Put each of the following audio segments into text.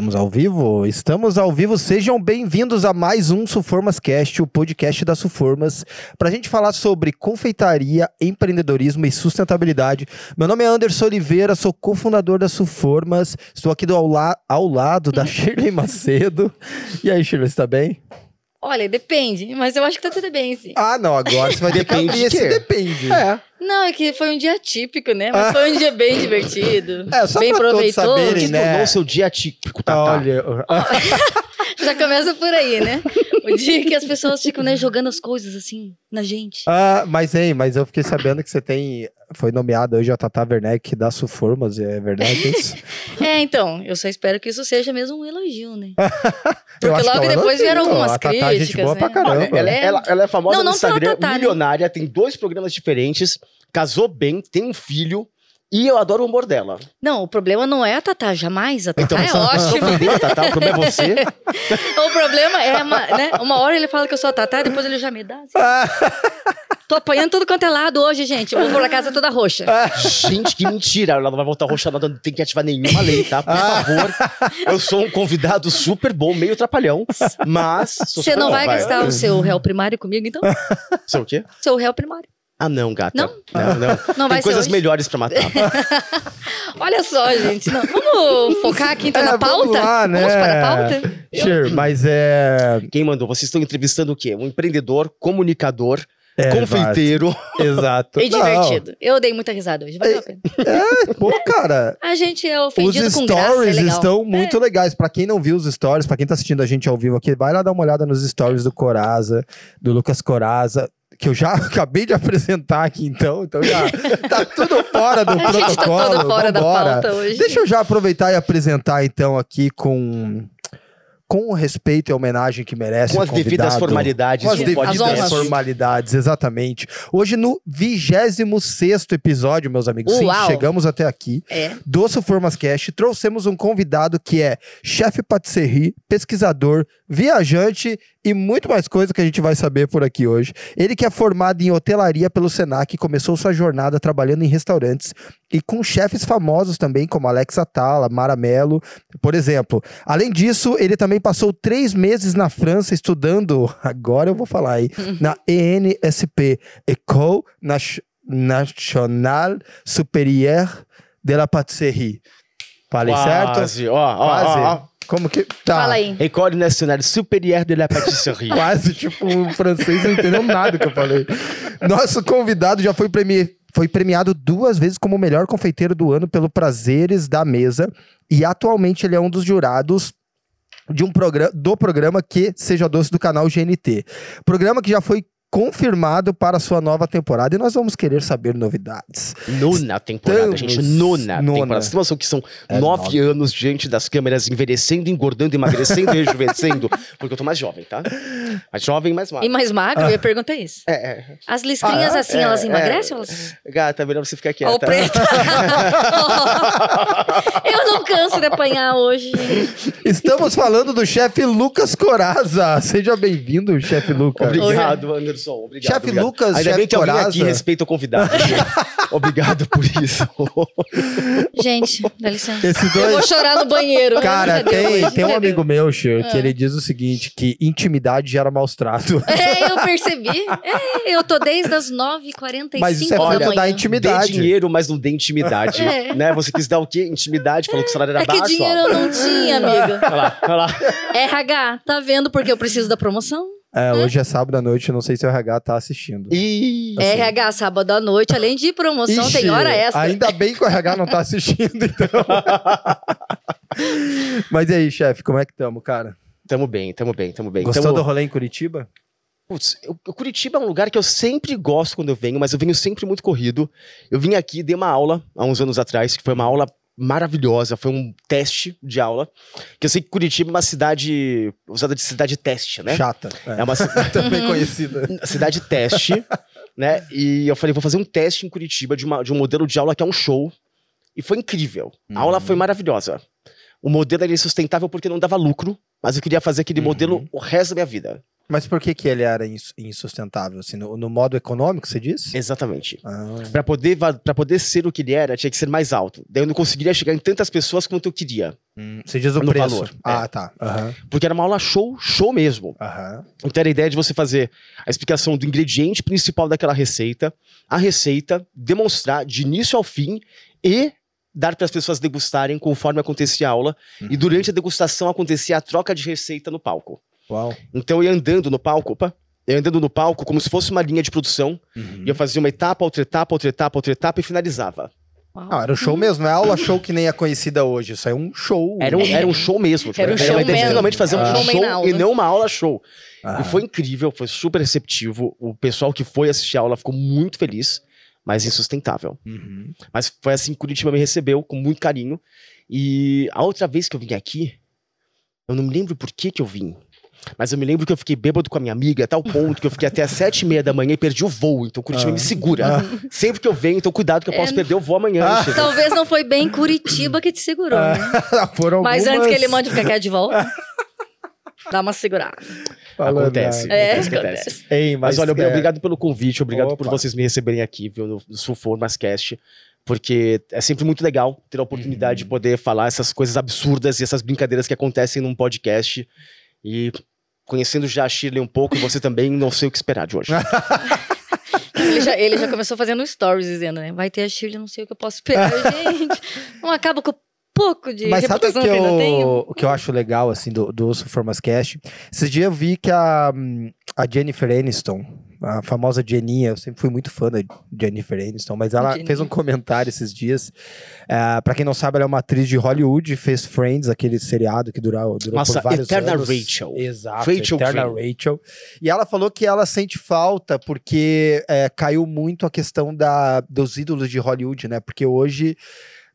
Estamos ao vivo? Estamos ao vivo. Sejam bem-vindos a mais um Suformas Cast, o podcast da Suformas, para a gente falar sobre confeitaria, empreendedorismo e sustentabilidade. Meu nome é Anderson Oliveira, sou cofundador da Suformas. Estou aqui do ao, la ao lado da Shirley Macedo. E aí, Shirley, está bem? Olha, depende, mas eu acho que tá tudo bem, sim. Ah, não, agora você vai ter que Depende abrir de esse depende. É. Não, é que foi um dia típico, né? Mas foi um dia bem divertido. É, só bem pra todos proveitoso. saberem, Que né? tornou seu dia típico, tá? Olha, Já começa por aí, né? O dia que as pessoas ficam né, jogando as coisas assim na gente. Ah, mas hein, mas eu fiquei sabendo que você tem. Foi nomeada hoje a Tata Werneck da Suformas, é verdade isso? É, então, eu só espero que isso seja mesmo um elogio, né? Porque logo é um depois vieram algumas A Tata é gente críticas, boa né? pra caramba. Olha, ela, É. ela- ela é famosa Não, no não pela Instagram, Tatá, né? milionária, tem dois programas diferentes, casou bem, tem um filho, e eu adoro o humor dela. Não, o problema não é a Tatá, jamais. A Tatá Então, é só ótima. a Tatá, o problema é você. o problema é, uma, né? Uma hora ele fala que eu sou a Tatá, depois ele já me dá. assim. Tô apanhando tudo quanto é lado hoje, gente. Eu vou pra casa toda roxa. Gente, que mentira. Ela não vai voltar roxa, não tem que ativar nenhuma lei, tá? Por favor. Eu sou um convidado super bom, meio trapalhão, mas... sou Você não bom, vai gastar o seu réu primário comigo, então? Seu o quê? Seu réu primário. Ah, não, gata. Não? Não, não. Não vai Tem ser coisas hoje? melhores pra matar. Olha só, gente. Não, vamos focar aqui então É, na vamos pauta? lá, né? Vamos para a pauta? Sure, mas é. Quem mandou? Vocês estão entrevistando o quê? Um empreendedor, comunicador, é confeiteiro. Exato. E Não, divertido. Eu dei muita risada hoje, valeu a pena. É, pô, cara. A gente é Os ofendido com graça, é stories estão muito legais. Pra quem não viu os stories, pra quem tá assistindo a gente ao vivo aqui, vai lá dar uma olhada nos stories do Coraza, do Lucas Coraza, que eu já acabei de apresentar aqui, então. Então já tá tudo fora do A gente tá protocolo. todo fora da vambora. pauta hoje. Deixa eu já aproveitar e apresentar, então, aqui com. Com o respeito e a homenagem que merece. Com as devidas formalidades Com as de devidas formalidades, exatamente. Hoje, no 26 episódio, meus amigos, sim, chegamos até aqui É. do Suformas Cast, trouxemos um convidado que é chefe patisserie, pesquisador, viajante e muito mais coisa que a gente vai saber por aqui hoje. Ele que é formado em hotelaria pelo Senac, começou sua jornada trabalhando em restaurantes e com chefes famosos também, como Alex Atala, Mara Mello, por exemplo. Além disso, ele também passou três meses na França estudando, agora eu vou falar aí, na ENSP, École Nat- Nationale Supérieure de la Pâtisserie. Falei certo? Quase, ó, ó, Quase. ó, ó. Como que. Tá. Fala aí. École Nationale Supérieure de la Pâtisserie. Quase, tipo, o francês não entendeu nada que eu falei. Nosso convidado já foi, premi... foi premiado duas vezes como o melhor confeiteiro do ano pelo Prazeres da Mesa. E atualmente ele é um dos jurados de um programa do programa que seja doce do canal GNT. Programa que já foi confirmado para a sua nova temporada e nós vamos querer saber novidades. Nona temporada, Estamos- gente. Nona, Nona. temporada. Vocês noção que são É nove anos diante das câmeras, envelhecendo, engordando, emagrecendo e rejuvenescendo? Porque eu tô mais jovem, tá? Mais jovem, mais E magro. mais magro, eu ia perguntar isso. É, é. As listrinhas Ah, é? assim, É, elas é. emagrecem ou elas... Gata, melhor você ficar Ó, o quieta. preto. eu não canso de apanhar hoje. Estamos falando do chefe Lucas Coraza. Seja bem-vindo, chefe Lucas. Obrigado, Anderson. Obrigado. Chefe obrigado. Lucas, Ainda chefe bem que alguém Coraza. aqui respeita o convidado. obrigado por isso. Gente, dá licença. Esses Eu vou dois. chorar no banheiro. Cara, tem, tem um amigo meu, Xer, que Ah. ele diz o seguinte: que intimidade gera maus tratos. É, eu percebi. É, eu tô desde as 9h45 Mas isso é fruto da Dê intimidade. dinheiro, mas não dê intimidade. É. Né? Você quis dar o quê? Intimidade, falou que o salário era É que baixo. dinheiro ó. eu não tinha, amiga. Olha lá, olha lá. RH, tá vendo porque eu preciso da promoção? É, hoje é sábado à noite, não sei se o RH tá assistindo. Ih, RH, sábado à noite, além de promoção, Ixi, tem hora extra. Ainda bem que o RH não tá assistindo, então. Mas e aí, chefe, como é que estamos, cara? Tamo bem, tamo bem, tamo bem. Gostou Tamo- do rolê em Curitiba? Putz, eu- o Curitiba é um lugar que eu sempre gosto quando eu venho, mas eu venho sempre muito corrido. Eu vim aqui, dei uma aula há uns anos atrás, que foi uma aula maravilhosa, foi um teste de aula. Que eu sei que Curitiba é uma cidade usada de cidade teste, né? Chata. É uma ci- Também conhecida. cidade teste, né? E eu falei, vou fazer um teste em Curitiba de, uma- de um modelo de aula que é um show. E foi incrível. A aula Uhum. foi maravilhosa. O modelo era insustentável porque não dava lucro, mas eu queria fazer aquele Uhum. modelo o resto da minha vida. Mas por que, que ele era ins- insustentável? Assim, no, no modo econômico, você disse? Exatamente. Ah, Pra poder, pra poder ser o que ele era, tinha que ser mais alto. Daí eu não conseguiria chegar em tantas pessoas quanto eu queria. hum, você diz o No preço. valor, Ah, tá. Aham, Porque era uma aula show, show mesmo. aham. Então era a ideia de você fazer a explicação do ingrediente principal daquela receita, a receita, demonstrar de início ao fim e dar para as pessoas degustarem conforme acontecia a aula. E durante a degustação acontecia a troca de receita no palco. Uau. Então eu ia andando no palco, opa, eu ia andando no palco como se fosse uma linha de produção, Uhum. e eu fazia uma etapa, outra etapa, outra etapa, outra etapa e finalizava. Ah, era um show mesmo, não é aula show que nem é conhecida hoje. Isso é um show. Era um, era um show mesmo. tipo, Era um show mesmo. finalmente fazer um Ah. show na aula. e não uma aula show. Aham. E foi incrível, foi super receptivo. O pessoal que foi assistir a aula ficou muito feliz, mas insustentável. Uhum. Mas foi assim que Curitiba me recebeu, com muito carinho. E a outra vez que eu vim aqui, eu não me lembro por que que eu vim. Mas eu me lembro que eu fiquei bêbado com a minha amiga, a tal ponto que eu fiquei até às sete e meia da manhã e perdi o voo. Então Curitiba Ah. me segura. Sempre que eu venho, então cuidado que eu posso É. perder o voo amanhã. Ah. Chico. Talvez não foi bem Curitiba que te segurou, né? Foram Mas antes que ele mande ficar quieto de volta, dá uma segurada. Falando, Acontece. né? É, acontece, acontece. Ei, Mas, mas, olha, é, obrigado pelo convite, obrigado por Opa. vocês me receberem aqui, viu, no, no Sulformascast, porque é sempre muito legal ter a oportunidade de Uhum. poder falar essas coisas absurdas e essas brincadeiras que acontecem num podcast. E conhecendo já a Shirley um pouco, e você também, não sei o que esperar de hoje. Ele já, ele já começou fazendo stories dizendo, né? Vai ter a Shirley, não sei o que eu posso esperar. Gente, não acaba com o pouco de Mas sabe o reputação que, que, eu ainda tenho? eu, o que eu acho legal, assim, do, do Osso Formas Cast? Esses dias eu vi que a, hum, a Jennifer Aniston, a famosa Jeninha, eu sempre fui muito fã da Jennifer Aniston, mas ela Jeninha. fez um comentário esses dias. Uh, para quem não sabe, ela é uma atriz de Hollywood, fez Friends, aquele seriado que durou, durou Nossa, por vários Eterna anos. Rachel. Exato, Rachel Eterna Grey. Rachel. E ela falou que ela sente falta porque é, caiu muito a questão da, dos ídolos de Hollywood, né? Porque hoje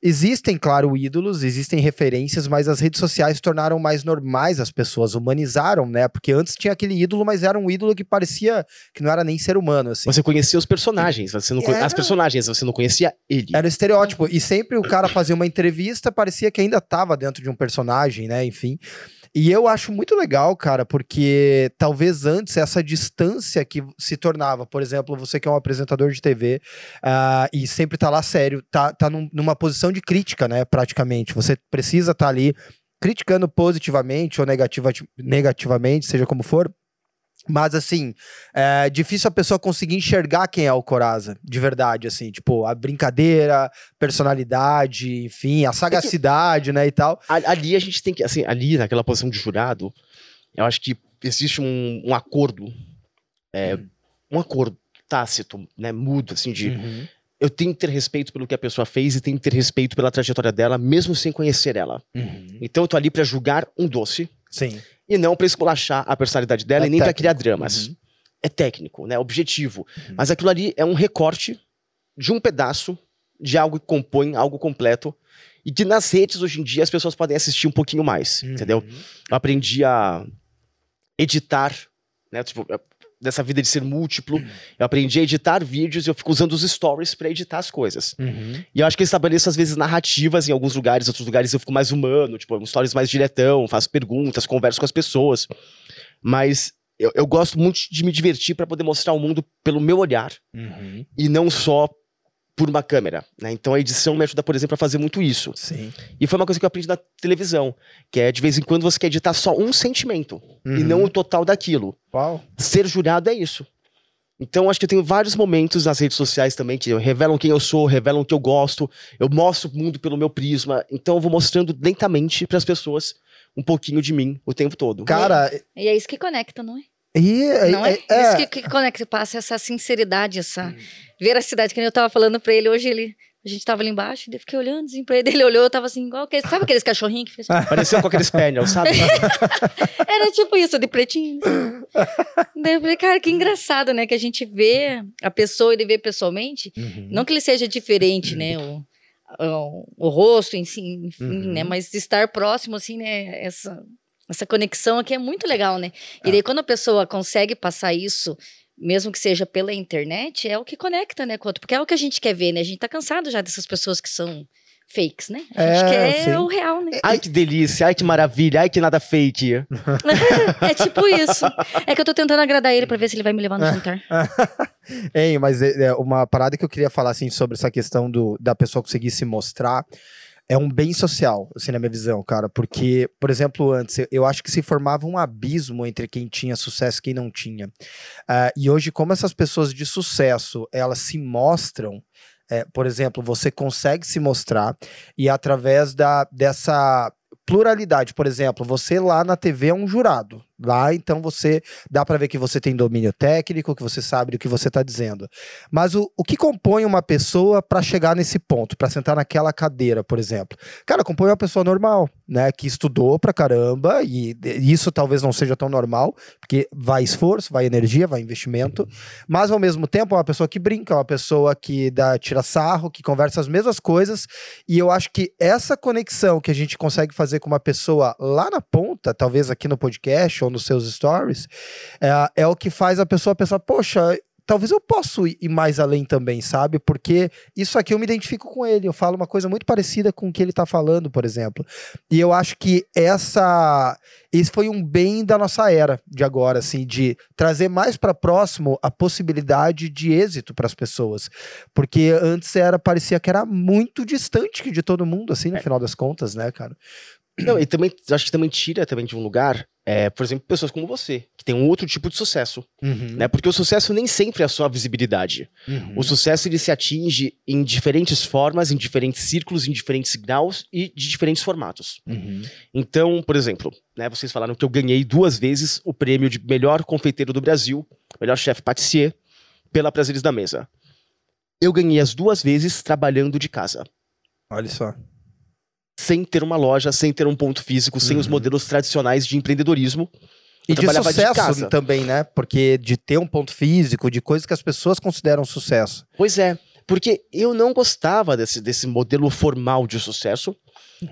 existem, claro, ídolos, existem referências, mas as redes sociais tornaram mais normais as pessoas, humanizaram, né? Porque antes tinha aquele ídolo, mas era um ídolo que parecia que não era nem ser humano, assim. Você conhecia os personagens, você não Era- as personagens, você não conhecia ele. Era estereótipo. E sempre o cara fazia uma entrevista, parecia que ainda tava dentro de um personagem, né? Enfim. E eu acho muito legal, cara, porque talvez antes essa distância que se tornava, por exemplo, você que é um apresentador de TV ah, e sempre tá lá sério, tá, tá num- numa posição de crítica, né? Praticamente. Você precisa estar ali criticando positivamente ou negativa, negativamente, seja como for. Mas, assim, é difícil a pessoa conseguir enxergar quem é o Coraza, de verdade, assim. Tipo, a brincadeira, personalidade, enfim, a sagacidade, né, e tal. Ali a gente tem que, assim, ali naquela posição de jurado, eu acho que existe um, um acordo, é, um acordo tácito, né, mudo, assim, de Uhum. eu tenho que ter respeito pelo que a pessoa fez e tenho que ter respeito pela trajetória dela, mesmo sem conhecer ela. Uhum. Então eu tô ali pra julgar um doce Sim. e não pra esculachar a personalidade dela É e nem pra criar dramas. Uhum. É técnico, né, objetivo. Uhum. Mas aquilo ali é um recorte de um pedaço de algo que compõe algo completo e que nas redes hoje em dia as pessoas podem assistir um pouquinho mais, entendeu? Uhum. eu aprendi a editar, né? Tipo, dessa vida de ser múltiplo. Eu aprendi a editar vídeos e eu fico usando os stories pra editar as coisas. Uhum. E eu acho que eu estabeleço, às vezes, narrativas em alguns lugares, outros lugares eu fico mais humano, tipo, stories mais diretão, faço perguntas, converso com as pessoas. Mas eu, eu gosto muito de me divertir pra poder mostrar o mundo pelo meu olhar Uhum. e não só por uma câmera, né? Então a edição me ajuda, por exemplo, a fazer muito isso. Sim. E foi uma coisa que eu aprendi na televisão, que é de vez em quando você quer editar só um sentimento e Uhum. não o total daquilo. Uau. Ser jurado é isso. Então, acho que eu tenho vários momentos nas redes sociais também que revelam quem eu sou, revelam o que eu gosto, eu mostro o mundo pelo meu prisma. Então, eu vou mostrando lentamente para as pessoas um pouquinho de mim o tempo todo. Cara, E é isso que conecta, não é? E, Não é? é- Isso que, que conecta, passa essa sinceridade, essa veracidade, que nem eu tava falando pra ele hoje, ele... A gente tava ali embaixo, eu fiquei olhando assim pra ele, ele olhou, eu tava assim, igual aqueles, sabe aqueles cachorrinhos que fez assim? Pareceu com aqueles pernels, sabe? Era tipo isso, de pretinho. assim. daí eu falei, cara, que engraçado, né? Que a gente vê a pessoa, ele vê pessoalmente, Uhum. não que ele seja diferente, né? O, o, o rosto em si, enfim, Uhum. né? Mas estar próximo, assim, né? Essa, essa conexão aqui é muito legal, né? É. E daí quando a pessoa consegue passar isso, mesmo que seja pela internet, é o que conecta, né. Porque é o que a gente quer ver, né? A gente tá cansado já dessas pessoas que são fakes, né? A É, gente quer sim. o real, né? Ai, que delícia, ai, que maravilha, ai, que nada fake. é tipo isso. É que eu tô tentando agradar ele pra ver se ele vai me levar no jantar. Hein, mas é, é, uma parada que eu queria falar assim sobre essa questão do, da pessoa conseguir se mostrar é um bem social, assim, na minha visão, cara. Porque, por exemplo, antes, eu, acho que se formava um abismo entre quem tinha sucesso e quem não tinha. Ah, e hoje, como essas pessoas de sucesso, elas se mostram. é, por exemplo, você consegue se mostrar e através da, dessa pluralidade, por exemplo, você lá na TV é um jurado. Lá, então, você dá para ver que você tem domínio técnico, que você sabe do que você está dizendo. Mas o, o que compõe uma pessoa para chegar nesse ponto, para sentar naquela cadeira, por exemplo? Cara, compõe uma pessoa normal, né? Que estudou pra caramba, e isso talvez não seja tão normal, porque vai esforço, vai energia, vai investimento, mas ao mesmo tempo é uma pessoa que brinca, é uma pessoa que dá, tira sarro, que conversa as mesmas coisas, e eu acho que essa conexão que a gente consegue fazer com uma pessoa lá na ponta, talvez aqui no podcast ou nos seus stories, é, é o que faz a pessoa pensar, poxa, talvez eu possa ir mais além também, sabe? Porque isso aqui eu me identifico com ele, eu falo uma coisa muito parecida com o que ele tá falando, por exemplo. E eu acho que essa esse foi um bem da nossa era de agora, assim, de trazer mais para próximo a possibilidade de êxito para as pessoas, porque antes era parecia que era muito distante de todo mundo, assim, no final das contas, né, cara? Não, e também, acho que também tira também de um lugar, é, por exemplo, pessoas como você, que tem um outro tipo de sucesso, né? Porque o sucesso nem sempre é só a visibilidade. Uhum. O sucesso ele se atinge em diferentes formas, em diferentes círculos, em diferentes graus e de diferentes formatos. Uhum. Então, por exemplo, né, vocês falaram que eu ganhei duas vezes o prêmio de melhor confeiteiro do Brasil, melhor chefe patissier, pela Prazeres da Mesa. Eu ganhei as duas vezes trabalhando de casa. Olha só. Sem ter uma loja, sem ter um ponto físico, sem os Uhum. modelos tradicionais de empreendedorismo. E Eu de trabalhava de sucesso casa. também, né? Porque de ter um ponto físico, de coisas que as pessoas consideram sucesso. Pois é, porque eu não gostava desse, desse modelo formal de sucesso.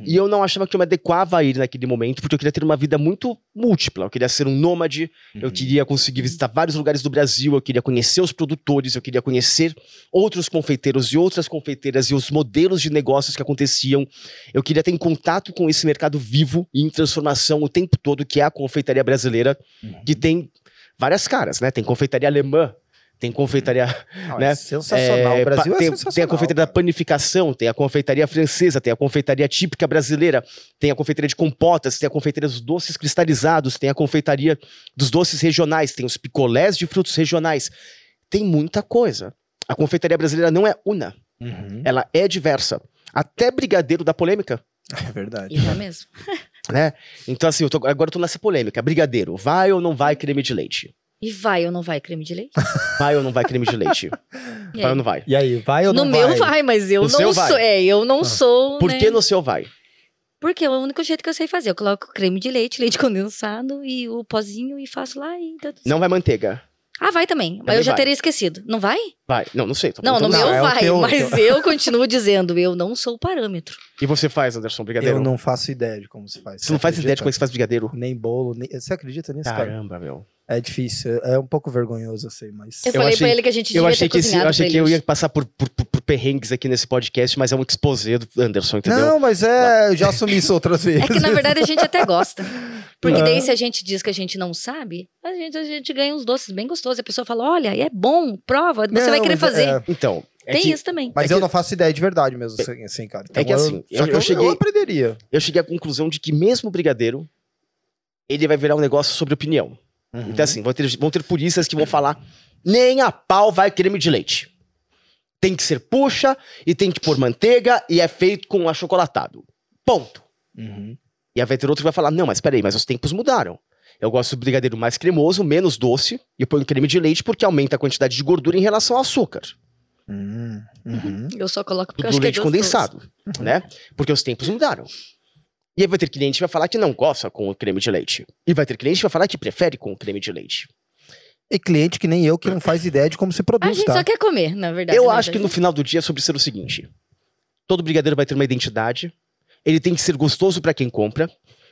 E eu não achava que eu me adequava a ele naquele momento, porque eu queria ter uma vida muito múltipla. Eu queria ser um nômade, eu queria conseguir visitar vários lugares do Brasil, eu queria conhecer os produtores, eu queria conhecer outros confeiteiros e outras confeiteiras e os modelos de negócios que aconteciam. Eu queria ter em contato com esse mercado vivo e em transformação o tempo todo, que é a confeitaria brasileira, que tem várias caras, né? Tem confeitaria alemã, tem confeitaria Não, né? É sensacional. é, o Brasil pa- é tem, sensacional. tem a confeitaria da cara. panificação, tem a confeitaria francesa, tem a confeitaria típica brasileira, tem a confeitaria de compotas, tem a confeitaria dos doces cristalizados, tem a confeitaria dos doces regionais, tem os picolés de frutos regionais. Tem muita coisa. A confeitaria brasileira não é una, Uhum. ela é diversa. Até brigadeiro da polêmica, É verdade. E não é mesmo? né? Então, assim, eu tô- agora eu tô nessa polêmica. Brigadeiro, vai ou não vai creme de leite? E vai ou não vai creme de leite? Vai ou não vai creme de leite? Vai ou não vai? E aí, vai ou No não meu vai? vai, mas eu No não seu sou. vai. É, eu não sou. Por né? que no seu vai? Porque é o único jeito que eu sei fazer. Eu coloco creme de leite, leite condensado e o pozinho e faço lá e. Não vai manteiga. Ah, vai também. Mas eu já vai. teria esquecido. Não vai? Vai. Não, não sei. tô Não, no. Não, meu é vai. teu- mas teu- eu continuo dizendo, eu não sou o parâmetro. E você faz, Anderson, brigadeiro? Eu não faço ideia de como se faz. Você não faz ideia de como é se faz brigadeiro? Nem bolo, nem... Você acredita nisso, cara? Caramba, meu. É difícil, é um pouco vergonhoso, eu sei, mas... Eu, Eu falei achei- pra ele que a gente Eu devia achei ter que, esse- eu, achei que eu ia passar por, por, por- por perrengues aqui nesse podcast, mas é um exposé do Anderson, entendeu? Não, mas é, eu já assumi isso outras vezes. É que na verdade a gente até gosta. Porque Ah. daí se a gente diz que a gente não sabe, a gente, a gente ganha uns doces bem gostosos. A pessoa fala, olha, é bom, prova, você Não, vai querer mas fazer. é- Então, é Tem que isso também. Mas É eu que- não faço ideia de verdade mesmo, assim, assim, cara. É que eu- assim, só eu- que eu cheguei- eu aprenderia. eu cheguei à conclusão de que mesmo o brigadeiro, ele vai virar um negócio sobre opinião. Uhum. Então, assim, vão ter, vão ter puristas que vão falar: nem a pau vai creme de leite. Tem que ser puxa e tem que pôr manteiga e é feito com achocolatado. Ponto. Uhum. E aí vai ter outro que vai falar: não, mas peraí, mas os tempos mudaram. Eu gosto do brigadeiro mais cremoso, menos doce, e eu ponho creme de leite porque aumenta a quantidade de gordura em relação ao açúcar. Uhum. Uhum. Eu só coloco porque do eu acho que é leite gostoso. condensado, né? Porque os tempos mudaram. E aí vai ter cliente que vai falar que não gosta com o creme de leite. E vai ter cliente que vai falar que prefere com o creme de leite. E cliente que nem eu que não faz ideia de como se A produz, gente tá? só quer comer, na verdade. eu né, acho que no final do dia é sobre ser o seguinte: todo brigadeiro vai ter uma identidade. Ele tem que ser gostoso pra quem compra.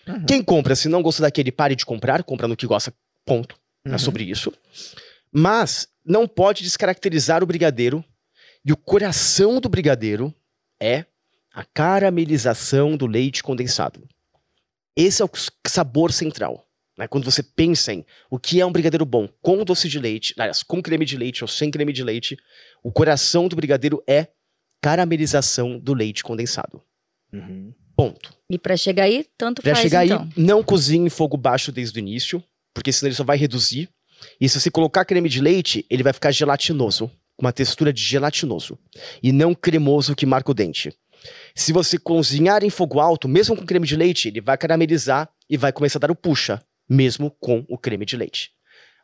Uhum. Quem compra, se não gosta daquele, pare de comprar, compra no que gosta. Ponto. Uhum. É sobre isso. Mas não pode descaracterizar o brigadeiro. E o coração do brigadeiro é A caramelização do leite condensado. Esse é o sabor central. Né? Quando você pensa em o que é um brigadeiro bom com doce de leite, aliás, com creme de leite ou sem creme de leite, o coração do brigadeiro é caramelização do leite condensado. Uhum. Ponto. E pra chegar aí, tanto Pra faz chegar então. aí, não cozinhe em fogo baixo desde o início, porque senão ele só vai reduzir. E se você colocar creme de leite, ele vai ficar gelatinoso, com uma textura de gelatinoso, e não cremoso que marca o dente. Se você cozinhar em fogo alto, mesmo com creme de leite, ele vai caramelizar e vai começar a dar o puxa, mesmo com o creme de leite.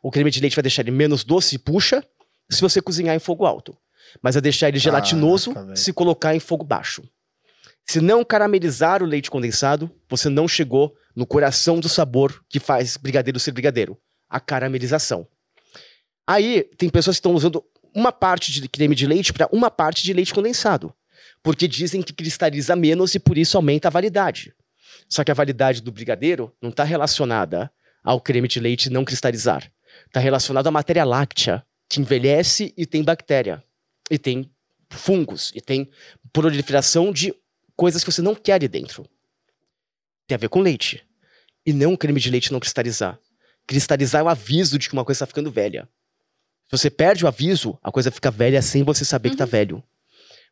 O creme de leite vai deixar ele menos doce e puxa se você cozinhar em fogo alto, mas vai deixar ele gelatinoso se colocar em fogo baixo. Se não caramelizar o leite condensado, você não chegou no coração do sabor que faz brigadeiro ser brigadeiro, a caramelização. Aí tem pessoas que estão usando uma parte de creme de leite para uma parte de leite condensado, porque dizem que cristaliza menos e por isso aumenta a validade. Só que a validade do brigadeiro não está relacionada ao creme de leite não cristalizar. Está relacionado à matéria láctea, que envelhece e tem bactéria, e tem fungos, e tem proliferação de coisas que você não quer ali dentro. Tem a ver com leite. E não o creme de leite não cristalizar. Cristalizar é o aviso de que uma coisa está ficando velha. Se você perde o aviso, a coisa fica velha sem você saber que tá velho.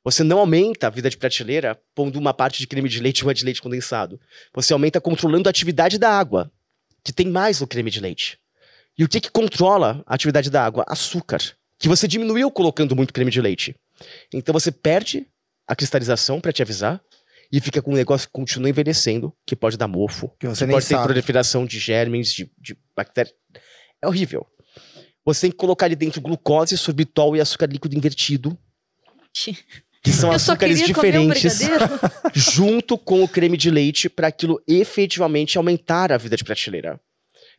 Você não aumenta a vida de prateleira pondo uma parte de creme de leite e uma de leite condensado. Você aumenta controlando a atividade da água, que tem mais no creme de leite. E o que, que controla a atividade da água? Açúcar, que você diminuiu colocando muito creme de leite. Então você perde a cristalização para te avisar e fica com um negócio que continua envelhecendo, que pode dar mofo, Que você que nem pode ter sabe. proliferação de germes, de, de bactérias. É horrível. Você tem que colocar ali dentro glucose, sorbitol e açúcar líquido invertido, que são Eu açúcares um diferentes, junto com o creme de leite, para aquilo efetivamente aumentar a vida de prateleira.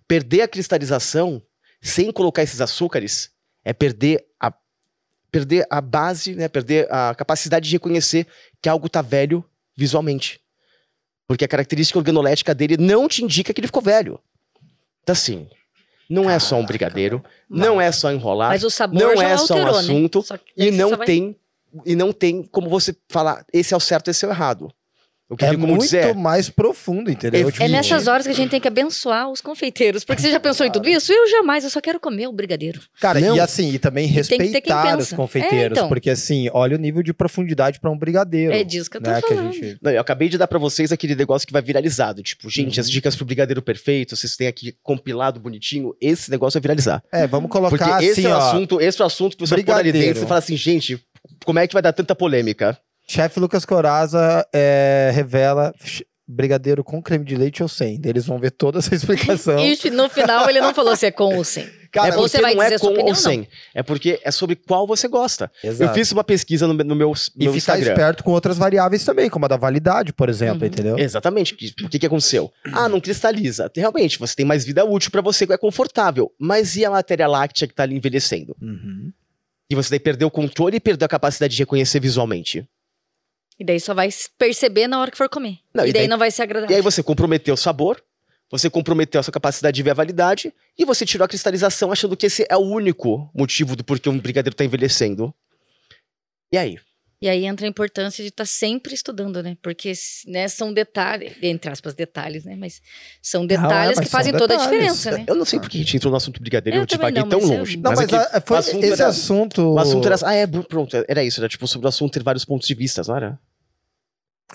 Perder a cristalização sem colocar esses açúcares é perder a, perder a base, né? perder a capacidade de reconhecer que algo tá velho visualmente. Porque a característica organolética dele não te indica que ele ficou velho. Então, assim, não é só um brigadeiro, não é só enrolar, Mas o sabor não é só um alterou, assunto né? E não vai- tem e não tem como você falar esse é o certo, esse é o errado. O que É muito dizer é, mais profundo, entendeu? É É nessas horas que a gente tem que abençoar os confeiteiros. Porque você já pensou em tudo isso? Eu jamais, eu só quero comer o brigadeiro. Cara, Não. e assim, e também respeitar os confeiteiros, É, então. porque assim, olha o nível de profundidade pra um brigadeiro. É disso que eu tô né, que a falando. gente... Não, eu acabei de dar pra vocês aquele negócio que vai viralizado. Tipo, gente, Uhum. as dicas pro brigadeiro perfeito, vocês têm aqui compilado bonitinho, esse negócio vai viralizar. É, vamos Porque colocar esse assim, é o ó, assunto, esse é o assunto que você pôr ali dentro e fala assim, gente, como é que vai dar tanta polêmica? chefe Lucas Coraza é, revela brigadeiro com creme de leite ou sem. Eles vão ver toda essa explicação. E no final ele não falou se é com ou sem. Cara, é porque você vai não é dizer sua com ou opinião, não. sem. É porque é sobre qual você gosta. Exato. Eu fiz uma pesquisa no, no meu, E meu ficar Instagram. esperto com outras variáveis também, como a da validade, por exemplo, Uhum. entendeu? Exatamente. O que, que aconteceu? Ah, não cristaliza. Realmente, você tem mais vida útil pra você, que é confortável. Mas e a matéria láctea que tá ali envelhecendo? Uhum. E você daí perdeu o controle e perdeu a capacidade de reconhecer visualmente. E daí só vai perceber na hora que for comer. Não, e, e daí, daí- não vai ser E agradável. aí você comprometeu o sabor, você comprometeu a sua capacidade de ver a validade, e você tirou a cristalização achando que esse é o único motivo do porquê um brigadeiro tá envelhecendo. E aí? E aí entra a importância de estar sempre estudando, né? Porque né, são detalhes, entre aspas, detalhes, né? Mas são detalhes mas que fazem são toda a detalhes. diferença, né? Eu não sei porque a gente entrou no assunto brigadeiro, Eu eu, também divaguei não, tão mas eu- longe. Não, mas, é que a- foi o assunto esse era- assunto. O assunto era. Ah, é, pronto, era isso, era tipo sobre o assunto ter vários pontos de vista, não era?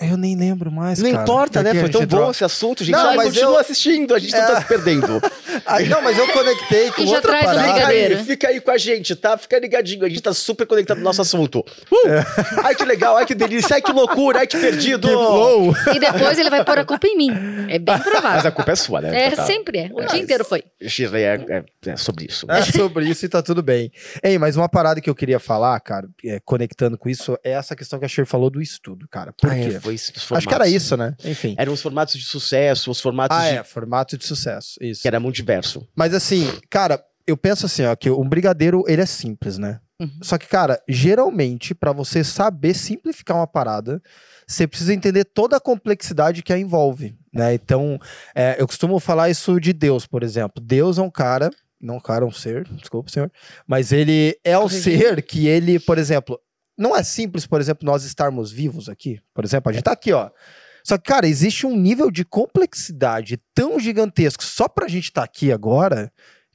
Eu nem lembro mais. não cara, importa, né? porque Foi tão bom troca- esse assunto, gente. Não, Ai, mas continua eu- assistindo, a gente não É. tá se perdendo. Ai, não, mas eu conectei com já outra parada. Fica aí, fica aí com a gente, tá? Fica ligadinho, a gente tá super conectado no nosso assunto. Uh! Ai, que legal, ai, que delícia, ai, que loucura, ai, que perdido. Que flow! E depois ele vai pôr a culpa em mim. É bem Mas provável. a culpa é sua, né? É, Tá. sempre é. O É. dia inteiro foi. Shirley, É, é- é sobre isso. É sobre isso e tá tudo bem. Ei, mas uma parada que eu queria falar, cara, é, conectando com isso, é essa questão que a Shir falou do estudo, cara. Por Ah, quê? Foi isso dos Acho que era formatos. isso, né? Enfim. Eram os formatos de sucesso, os formatos Ah, de... é, formato de sucesso. Isso. que era muito diverso. Mas assim, cara, eu penso assim, ó, que um brigadeiro, ele é simples, né? Uhum. Só que, cara, geralmente, pra você saber simplificar uma parada, você precisa entender toda a complexidade que a envolve, né? Então, é, eu costumo falar isso de Deus, por exemplo. Deus é um cara, não um cara, um ser, desculpa, senhor, mas ele é um Corrigindo. ser que ele, por exemplo, não é simples, por exemplo, nós estarmos vivos aqui. Por exemplo, a gente tá aqui, ó. Só que, cara, existe um nível de complexidade tão gigantesco só pra gente estar aqui agora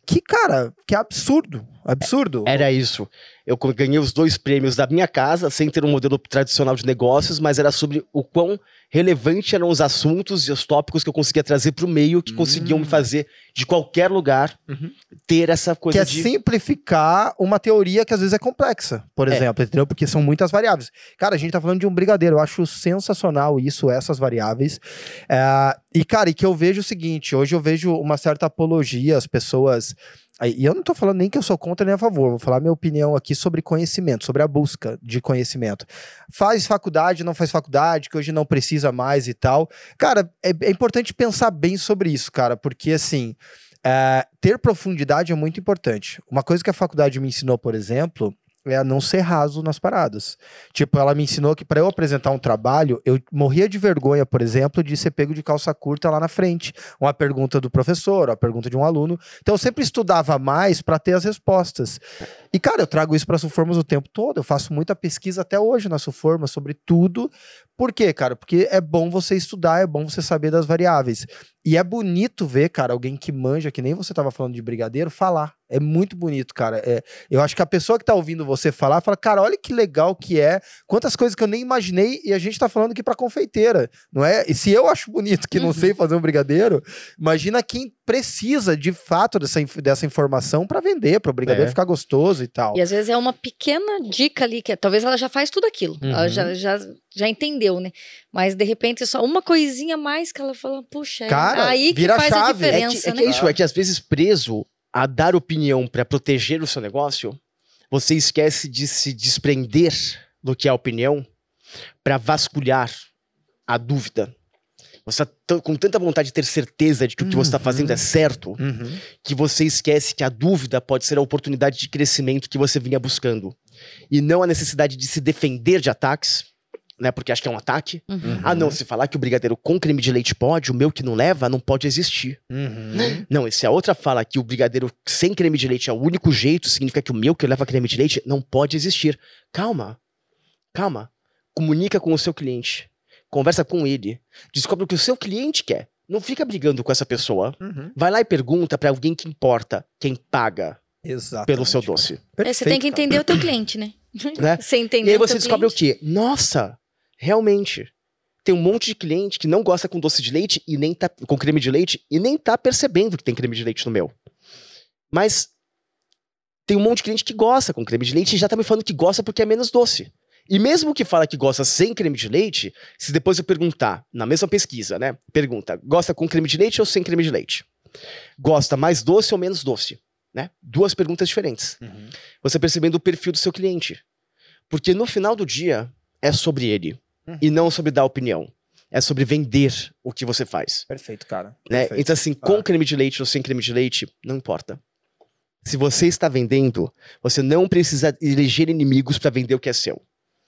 que, cara, que é absurdo. Absurdo. Era isso. Eu ganhei os dois prêmios da minha casa, sem ter um modelo tradicional de negócios, mas era sobre o quão relevante eram os assuntos e os tópicos que eu conseguia trazer pro meio, que conseguiam me fazer, de qualquer lugar, Uhum. ter essa que coisa é de. simplificar uma teoria que às vezes é complexa, por É. exemplo, entendeu? Porque são muitas variáveis. Cara, a gente tá falando de um brigadeiro, eu acho sensacional isso, essas variáveis. É, e, cara, e que eu vejo o seguinte: hoje eu vejo uma certa apologia, as pessoas. E eu não tô falando nem que eu sou contra nem a favor, vou falar minha opinião aqui sobre conhecimento, sobre a busca de conhecimento. Faz faculdade, não faz faculdade, que hoje não precisa mais e tal. Cara, é, é importante pensar bem sobre isso, cara, porque assim. É, ter profundidade é muito importante. Uma coisa que a faculdade me ensinou, por exemplo, é a não ser raso nas paradas. Tipo, ela me ensinou que para eu apresentar um trabalho, eu morria de vergonha, por exemplo, de ser pego de calça curta lá na frente. Uma pergunta do professor, uma pergunta de um aluno. Então eu sempre estudava mais para ter as respostas. E, cara, eu trago isso para Suformas o tempo todo. Eu faço muita pesquisa até hoje na Suformas sobre tudo. Por quê, cara? Porque é bom você estudar, é bom você saber das variáveis. E é bonito ver, cara, alguém que manja, que nem você tava falando de brigadeiro, falar. É muito bonito, cara. É, eu acho que a pessoa que tá ouvindo você falar, fala, cara, olha que legal que é, quantas coisas que eu nem imaginei e a gente tá falando aqui pra confeiteira, não é? E se eu acho bonito que não Uhum. sei fazer um brigadeiro, imagina quem precisa de fato dessa, dessa informação pra vender, para o brigadeiro É. ficar gostoso e tal. E às vezes é uma pequena dica ali, que é- talvez ela já faz tudo aquilo. Ela Uhum. já, já, já entendeu, né? Mas de repente só uma coisinha a mais que ela fala, puxa, é Cara, aí que vira faz chave. a É que, diferença, é que né? é isso, é que às vezes preso a dar opinião pra proteger o seu negócio, você esquece de se desprender do que é a opinião pra vasculhar a dúvida. Você tá tão- com tanta vontade de ter certeza de que o que você está fazendo é Uhum. certo, Uhum. que você esquece que a dúvida pode ser a oportunidade de crescimento que você vinha buscando. E não a necessidade de se defender de ataques, né? Porque acho que é um ataque. Uhum. Ah, não, se falar que o brigadeiro com creme de leite pode, o meu que não leva, não pode existir. Uhum. Não, e se a outra fala que o brigadeiro sem creme de leite é o único jeito, significa que o meu que leva creme de leite não pode existir. Calma. Calma. Comunica com o seu cliente. Conversa com ele. Descobre o que o seu cliente quer. Não fica brigando com essa pessoa. Uhum. Vai lá e pergunta pra alguém que importa, quem paga Exatamente. pelo seu doce. É, você tem que entender o teu cliente, né? Né? Você entender E aí você teu descobre cliente. o quê? Nossa, realmente. Tem um monte de cliente que não gosta com doce de leite e nem tá com creme de leite e nem tá percebendo que tem creme de leite no meu. Mas tem um monte de cliente que gosta com creme de leite e já tá me falando que gosta porque é menos doce. E mesmo que fala que gosta sem creme de leite, se depois eu perguntar, na mesma pesquisa, né? Pergunta, gosta com creme de leite ou sem creme de leite? Gosta mais doce ou menos doce? Né? Duas perguntas diferentes Uhum. você percebendo o perfil do seu cliente. Porque no final do dia é sobre ele Uhum. e não sobre dar opinião. É sobre vender o que você faz. Perfeito, cara. Né? Perfeito. Então, assim, com Ah. creme de leite ou sem creme de leite, não importa. Se você está vendendo, você não precisa eleger inimigos para vender o que é seu.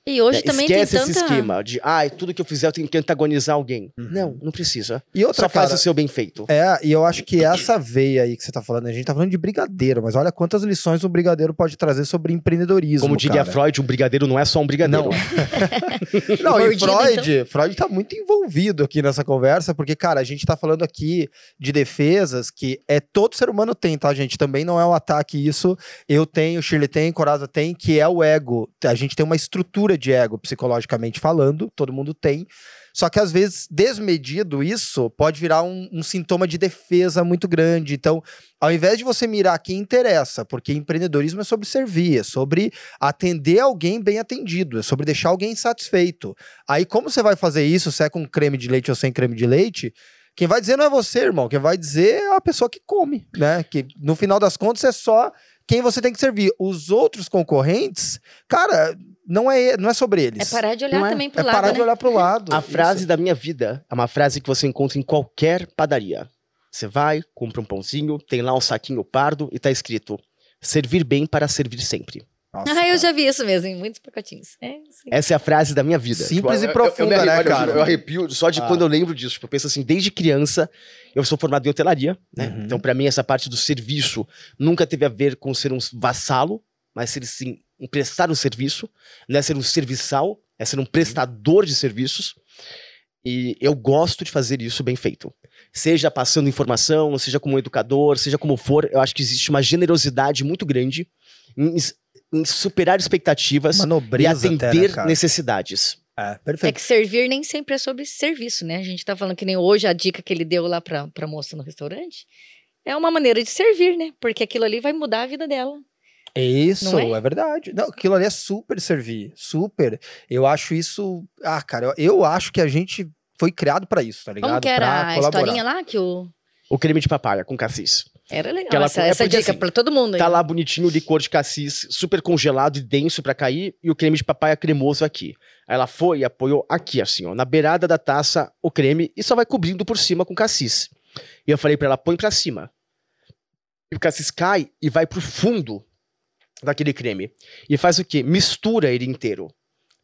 E hoje né? também Esquece tem esse tanta... esquema de, ah, tudo que eu fizer eu tenho que antagonizar alguém. Uhum. Não, não precisa. E outra, Só faz cara, o seu bem feito. É, e eu acho que essa veia aí que você tá falando, a gente tá falando de brigadeiro, mas olha quantas lições o brigadeiro pode trazer sobre empreendedorismo. Como diria cara. Freud, um brigadeiro não é só um brigadeiro. Não. Não, e Mordida, Freud, Freud tá muito envolvido aqui nessa conversa, porque, cara, a gente tá falando aqui de defesas que é todo ser humano tem, tá, gente? Também não é um ataque isso. Eu tenho, Shirley tem, Coraza tem, que é o ego. A gente tem uma estrutura de ego, psicologicamente falando, todo mundo tem. Só que às vezes, desmedido isso, pode virar um, um sintoma de defesa muito grande. Então, ao invés de você mirar quem interessa, porque empreendedorismo é sobre servir, é sobre atender alguém bem atendido, é sobre deixar alguém satisfeito. Aí, como você vai fazer isso, se é com creme de leite ou sem creme de leite? Quem vai dizer não é você, irmão. Quem vai dizer é a pessoa que come, né? Que no final das contas é só quem você tem que servir. Os outros concorrentes, cara, não é, não é sobre eles. É parar de olhar Não é? também pro É lado, parar né? de olhar pro lado. A Isso. frase da minha vida é uma frase que você encontra em qualquer padaria. Você vai, compra um pãozinho, tem lá um saquinho pardo e tá escrito: servir bem para servir sempre. Nossa, Ah, eu cara. já vi isso mesmo, em muitos pacotinhos. É. Essa é a frase da minha vida. Simples e eu- eu- profunda, eu, me né, arrepio, cara? Eu, eu arrepio só de Ah. quando eu lembro disso. Tipo, eu penso assim, desde criança, eu sou formado em hotelaria, né? Uhum. Então, pra mim, essa parte do serviço nunca teve a ver com ser um vassalo, mas ser, sim, um prestar um serviço, não é ser um serviçal, é ser um prestador de serviços. E eu gosto de fazer isso bem feito. Seja passando informação, seja como educador, seja como for, eu acho que existe uma generosidade muito grande em superar expectativas e atender até, né, necessidades. É, É perfeito. que servir nem sempre é sobre serviço, né? A gente tá falando que nem hoje a dica que ele deu lá pra, pra moça no restaurante. É uma maneira de servir, né? Porque aquilo ali vai mudar a vida dela. Isso, Não é? é? verdade. Não, aquilo ali é super servir, super. Eu acho isso. Ah, cara, eu, eu acho que a gente foi criado pra isso, tá ligado? Como que era Pra a colaborar. historinha lá que o. O creme de papaya com cassis. Era legal. Ela- essa é essa dica assim, pra todo mundo. Tá aí. lá bonitinho o licor de cassis, super congelado e denso pra cair, e o creme de papaya cremoso aqui. Aí ela foi e apoiou aqui, assim, ó, na beirada da taça, o creme, e só vai cobrindo por cima com cassis. E eu falei pra ela, põe pra cima. E o cassis cai e vai pro fundo daquele creme. E faz o quê? Mistura ele inteiro.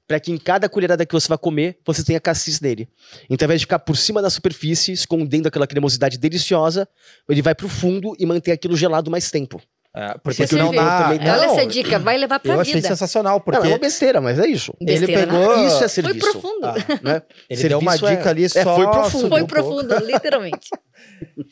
Pra que em cada colherada que você vai comer, você tenha cassis nele. Então, ao invés de ficar por cima da superfície, escondendo aquela cremosidade deliciosa, ele vai pro fundo e mantém aquilo gelado mais tempo. É, Você porque senão serviu. dá. também- Olha Não, essa dica, vai levar pra eu achei vida. sensacional, porque Não, é uma besteira, mas é isso. ele Besteira pegou. nada. Isso é Foi serviço. profundo. Ah, né? ele deu uma Serviço é- dica ali é, só. foi profundo. Foi um pouco. profundo, literalmente.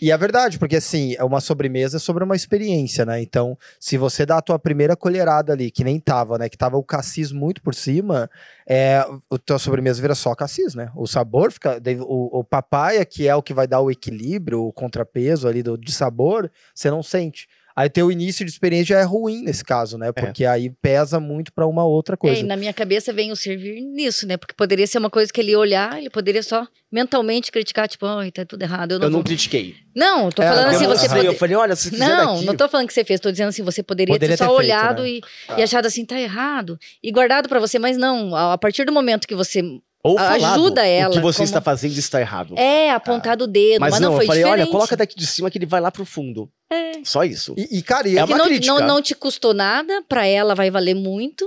E é verdade, porque assim, é uma sobremesa sobre uma experiência, né? Então, se você dá a tua primeira colherada ali, que nem tava, né? Que tava o cassis muito por cima, é, a tua sobremesa vira só cassis, né? O sabor fica. O, o papaya, que é o que vai dar o equilíbrio, o contrapeso ali do, de sabor, você não sente. Aí teu início de experiência já é ruim nesse caso, né? Porque aí pesa muito pra uma outra É, coisa. e na minha cabeça vem o servir nisso, né? Porque poderia ser uma coisa que ele ia olhar, ele poderia só mentalmente criticar, tipo, ai, tá tudo errado. Eu não, Eu não vou... critiquei. não, tô É, falando assim, você mostrei, eu pode... falei, olha, se fizer Não, daqui... não tô falando que você fez, tô dizendo assim, você poderia, Poderia ter ter só feito, olhado né? e, Ah. e achado assim, tá errado, e guardado pra você, mas não, a partir do momento que você Ou falado, ajuda O ela que você como- está fazendo está errado. é apontado o dedo, Mas, mas, não, não, foi eu falei, diferente. olha, coloca daqui de cima que ele vai lá pro fundo. É. Só isso. E, e, cara, e É que uma não, crítica. não, não te custou nada, pra ela vai valer muito,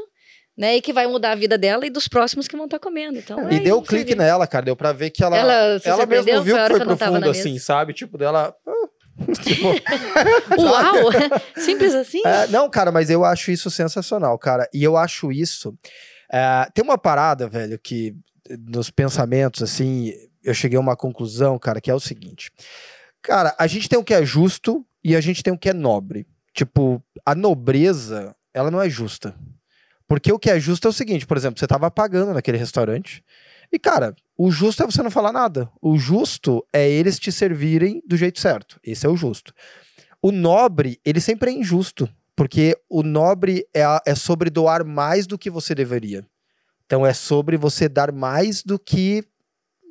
né? E que vai mudar a vida dela e dos próximos que vão estar comendo. Então, e é deu isso, clique nela, cara. Deu pra ver que ela. Ela ela mesmo viu que foi profundo assim, mesa. sabe? Tipo, dela. ah, tipo, Uau! Simples assim? é, não, cara, mas eu acho isso sensacional, cara. E eu acho isso. é, tem uma parada, velho, que nos pensamentos, assim, eu cheguei a uma conclusão, cara, que é o seguinte. Cara, a gente tem o que é justo e a gente tem o que é nobre. Tipo, a nobreza, ela não é justa. Porque o que é justo é o seguinte, por exemplo, você tava pagando naquele restaurante. E, cara, o justo é você não falar nada. O justo é eles te servirem do jeito certo. Esse é o justo. O nobre, ele sempre é injusto. Porque o nobre é, a- é sobre doar mais do que você deveria. Então é sobre você dar mais do que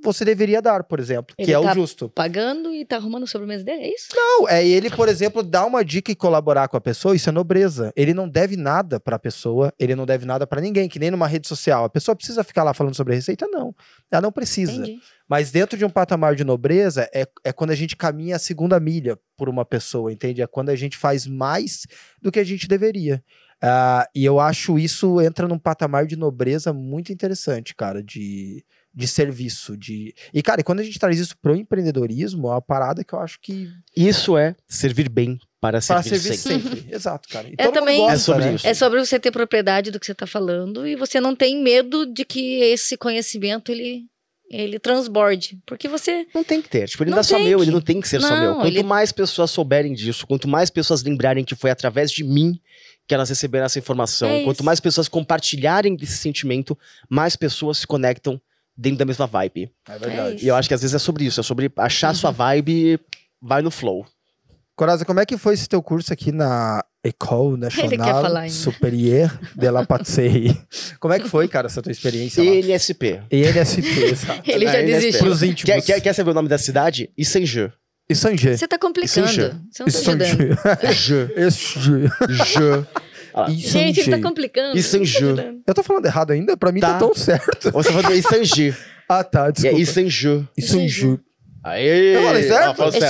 você deveria dar, por exemplo. Ele que é o tá- justo. Pagando e tá arrumando a sobremesa dele, é isso? Não, é ele, por exemplo, dar uma dica e colaborar com a pessoa, isso é nobreza. Ele não deve nada pra pessoa, ele não deve nada pra ninguém, que nem numa rede social. A pessoa precisa ficar lá falando sobre a receita? Não. Ela não precisa. Entendi. Mas dentro de um patamar de nobreza, é, é quando a gente caminha a segunda milha por uma pessoa, entende? É quando a gente faz mais do que a gente deveria. Ah, e eu acho isso entra num patamar de nobreza muito interessante, cara, de, de serviço. De... E, cara, e quando a gente traz isso pro empreendedorismo, é uma parada que eu acho que Isso é servir bem para para servir, servir sempre. sempre. Exato, cara. E É todo mundo também- gosta, É sobre né? isso. É sobre você ter propriedade do que você tá falando e você não tem medo de que esse conhecimento ele, ele transborde. Porque você. Não tem que ter. Tipo, ele não, Não é só tem meu, que. ele não tem que ser só Não, meu. Quanto ele- mais pessoas souberem disso, quanto mais pessoas lembrarem que foi através de mim que elas receberam essa informação, É quanto isso. mais pessoas compartilharem desse sentimento, mais pessoas se conectam dentro da mesma vibe. É verdade. isso. E eu acho que às vezes é sobre isso, é sobre achar a sua vibe e vai no flow. Coraza, como é que foi esse teu curso aqui na École quer falar Nationale. Supérieure de la Pâtisserie? Como é que foi, cara, essa tua experiência lá? NSP. ENSP, exato. Ele já É, desistiu. Pros íntimos. Quer, quer, quer saber o nome da cidade? Issenjeu. E Sanger. Você tá complicando. Isso é Você não tá ajudando. Je. Jeu. Je. Ah, E Gente, ele tá complicando. É tá ajudando. Eu tô falando errado ainda? Pra mim tá, Tá. tão certo. Você falou Issenjeu. Ah, tá, é desculpa. Issenjeu. E Sanger. Aê! Eu falei certo? Ah, falou É.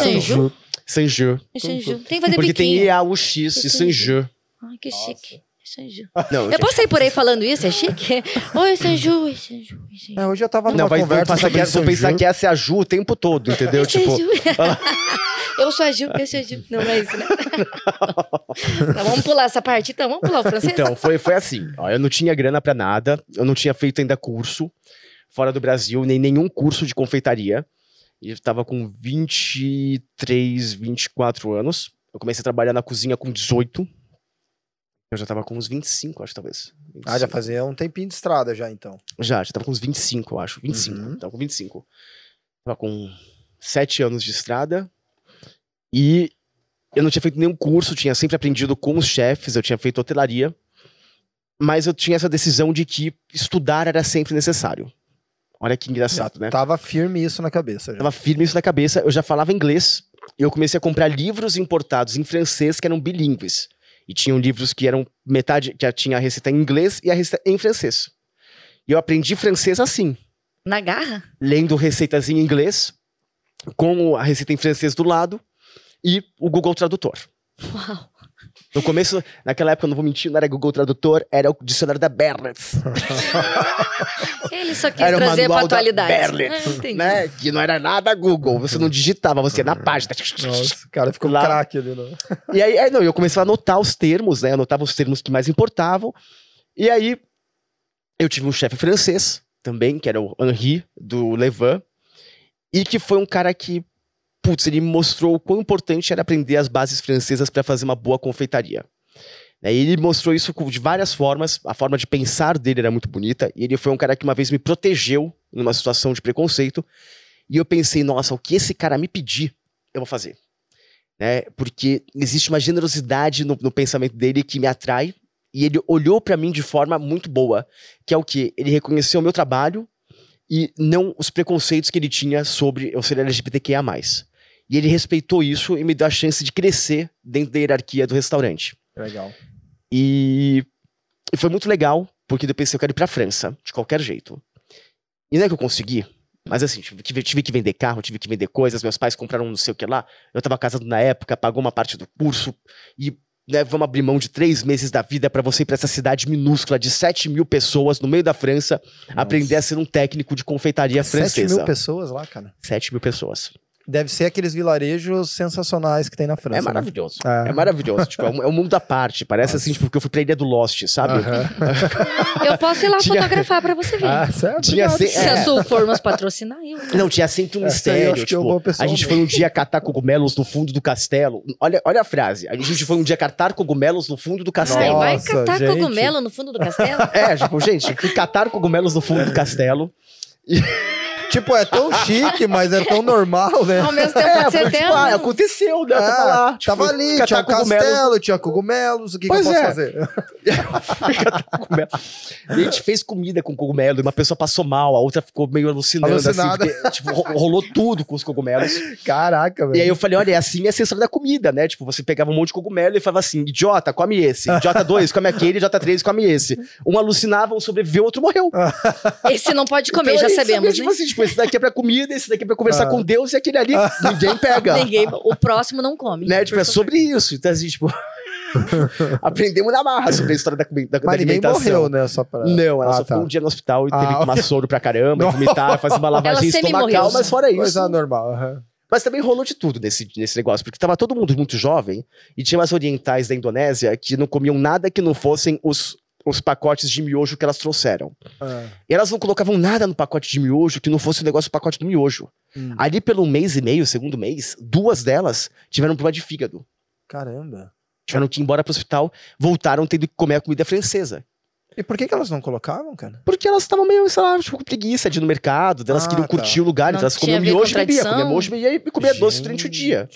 Sanju? É injusto. Tem que fazer Porque tem biquinho. EAUX, Isso é Issenjeu. Ai, que chique. Sanju. Não, Eu posso sair por aí falando isso? É chique? Oi, Sanju, oi, Sanju, oi, Sanju. É, hoje eu tava numa Não, vai, conversa pensar que, é- vão pensar Sanju. que essa é a Ju o tempo todo, entendeu? Oi, tipo, Sanju. eu sou a Ju, eu sou a Ju. Não, não é isso, né? Tá, vamos pular essa parte, então. Vamos pular o francês? Então, foi, foi assim. Ó, eu não tinha grana pra nada, eu não tinha feito ainda curso fora do Brasil, nem nenhum curso de confeitaria. E eu tava com 23, 24 anos. Eu comecei a trabalhar na cozinha com 18. Eu já tava com uns 25, acho, talvez. Ah, já 25. fazia um tempinho de estrada já, então. Já, já tava com uns 25, eu acho. 25. Uhum. Tava com 25. Tava com 7 anos de estrada. E eu não tinha feito nenhum curso, tinha sempre aprendido com os chefes, eu tinha feito hotelaria. Mas eu tinha essa decisão de que estudar era sempre necessário. Olha que engraçado, né? Tava firme isso na cabeça já. Tava firme isso na cabeça, eu já falava inglês. E eu comecei a comprar livros importados em francês que eram bilíngues. E tinham livros que eram metade, que tinha a receita em inglês e a receita em francês. E eu aprendi francês assim Na garra? lendo receitas em inglês, com a receita em francês do lado e o Google Tradutor. Uau. No começo, naquela época, eu não vou mentir, não era Google Tradutor, era o dicionário da Berlitz. Ele só quis Era trazer pra da atualidade. Berlitz, entendi. né? Que não era nada Google, você não digitava, você ia na página. Nossa, o cara ficou Lá- craque ali, né? E aí, aí, não, eu comecei a anotar os termos, né? Anotava os termos que mais importavam. E aí, eu tive um chefe francês também, que era o Henri, do Levan. E que foi um cara que, putz, ele mostrou o quão importante era aprender as bases francesas para fazer uma boa confeitaria. E aí ele mostrou isso de várias formas. A forma de pensar dele era muito bonita. E ele foi um cara que uma vez me protegeu numa situação de preconceito. E eu pensei, nossa, o que esse cara me pedir, eu vou fazer né? Porque existe uma generosidade no, no pensamento dele que me atrai e ele olhou pra mim de forma muito boa, que é o que ele reconheceu o meu trabalho e não os preconceitos que ele tinha sobre eu ser LGBTQIA+. E ele respeitou isso e me deu a chance de crescer dentro da hierarquia do restaurante. Legal. E, e foi muito legal, porque pensei, eu quero ir pra França, de qualquer jeito. E não é que eu consegui, mas assim, tive, tive- que vender carro, tive que vender coisas, meus pais compraram não sei o que lá, eu tava casado na época, pagou uma parte do curso, e né, vamos abrir mão de três meses da vida pra você ir pra essa cidade minúscula de 7 mil pessoas no meio da França, aprender a ser um técnico de confeitaria 7 francesa. mil pessoas lá, cara. 7 mil pessoas. Deve ser aqueles vilarejos sensacionais que tem na França. É né? maravilhoso. É. É maravilhoso. tipo, é um, é um mundo à parte. Parece assim, tipo, que eu fui pra Ilha do Lost, sabe? Aham. Eu posso ir lá Tinha- fotografar pra você ver. Ah, certo. Tinha se- Se é. a Sul for nos patrocinar, eu. Não, tinha sempre um eu mistério. acho que eu tipo, a gente foi um dia catar cogumelos no fundo do castelo. Olha, olha a frase. A gente foi um dia catar cogumelos no fundo do Ai, castelo. vai Nossa, catar gente. cogumelo no fundo do castelo? É, tipo, gente, fui catar cogumelos no fundo do castelo. Tipo, é tão chique, mas é tão normal, né? Ao mesmo tempo É, pode ser tipo, ah, aconteceu, né? Ah, tava lá. tipo, tava ali, tinha cogumelos. castelo, tinha cogumelos, o que, que eu Pois posso é. fazer? cogumelo. E a gente fez comida com cogumelo, e uma pessoa passou mal, a outra ficou meio alucinando, Alucinada. assim, porque, tipo, ro- rolou tudo com os cogumelos. Caraca, velho. E aí eu falei, olha, é assim é a história da comida, né? Tipo, você pegava um monte de cogumelo e falava assim, idiota, come esse. Idiota 2, come aquele. Idiota 3, come esse. Um alucinava, um sobreviveu, outro morreu. Esse não pode comer, Então, já sabemos, Tipo né? assim, tipo, esse daqui é pra comida, esse daqui é pra conversar Ah. com Deus e aquele ali ninguém pega. Ninguém, o próximo não come. Né? Tipo, é sobre isso. Então, assim, tipo... aprendemos na marra sobre a história da, da, da Mas ninguém alimentação. morreu, né? Só pra... Não, ela Ah, só tá. ficou um dia no hospital e teve Ah, que tomar soro pra caramba, vomitar, fazer uma lavagem estomacal, mas fora isso. Coisa normal. aham. Mas também rolou de tudo nesse, nesse negócio, porque tava todo mundo muito jovem e tinha umas orientais da Indonésia que não comiam nada que não fossem os, os pacotes de miojo que elas trouxeram. Ah, E elas não colocavam nada no pacote de miojo que não fosse o negócio do pacote do miojo. hum. Ali pelo mês e meio, segundo mês, duas delas tiveram um problema de fígado. Caramba. Tiveram que ir embora pro hospital, voltaram tendo que comer a comida francesa. E por que, que elas não colocavam, cara? Porque elas estavam meio, sei lá, tipo, com preguiça de ir no mercado, elas Ah, queriam tá. curtir o lugar, Não então elas tinha comiam miojo e bebia, tradição. comia miojo e bebia e comia doce durante o dia.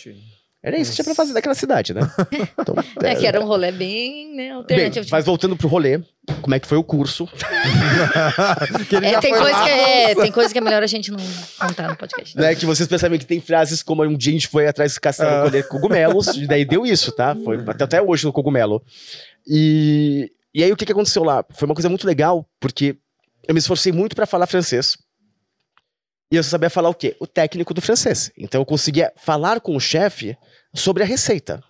Era isso que tinha pra fazer naquela cidade, né? Então, É que era um rolê bem né, Bem, alternativo. mas voltando pro rolê, como é que foi o curso? Que ele É, tem, coisa lá. que é, tem coisa que é melhor a gente não contar no podcast. né, que vocês percebem que tem frases como um dia a gente foi atrás do castelo Ah. colher cogumelos, e daí deu isso, tá? Foi até, até hoje no cogumelo. E, e aí o que, que aconteceu lá? Foi uma coisa muito legal, porque eu me esforcei muito pra falar francês. E eu só sabia falar o quê? O técnico do francês. Então eu conseguia falar com o chefe sobre a receita.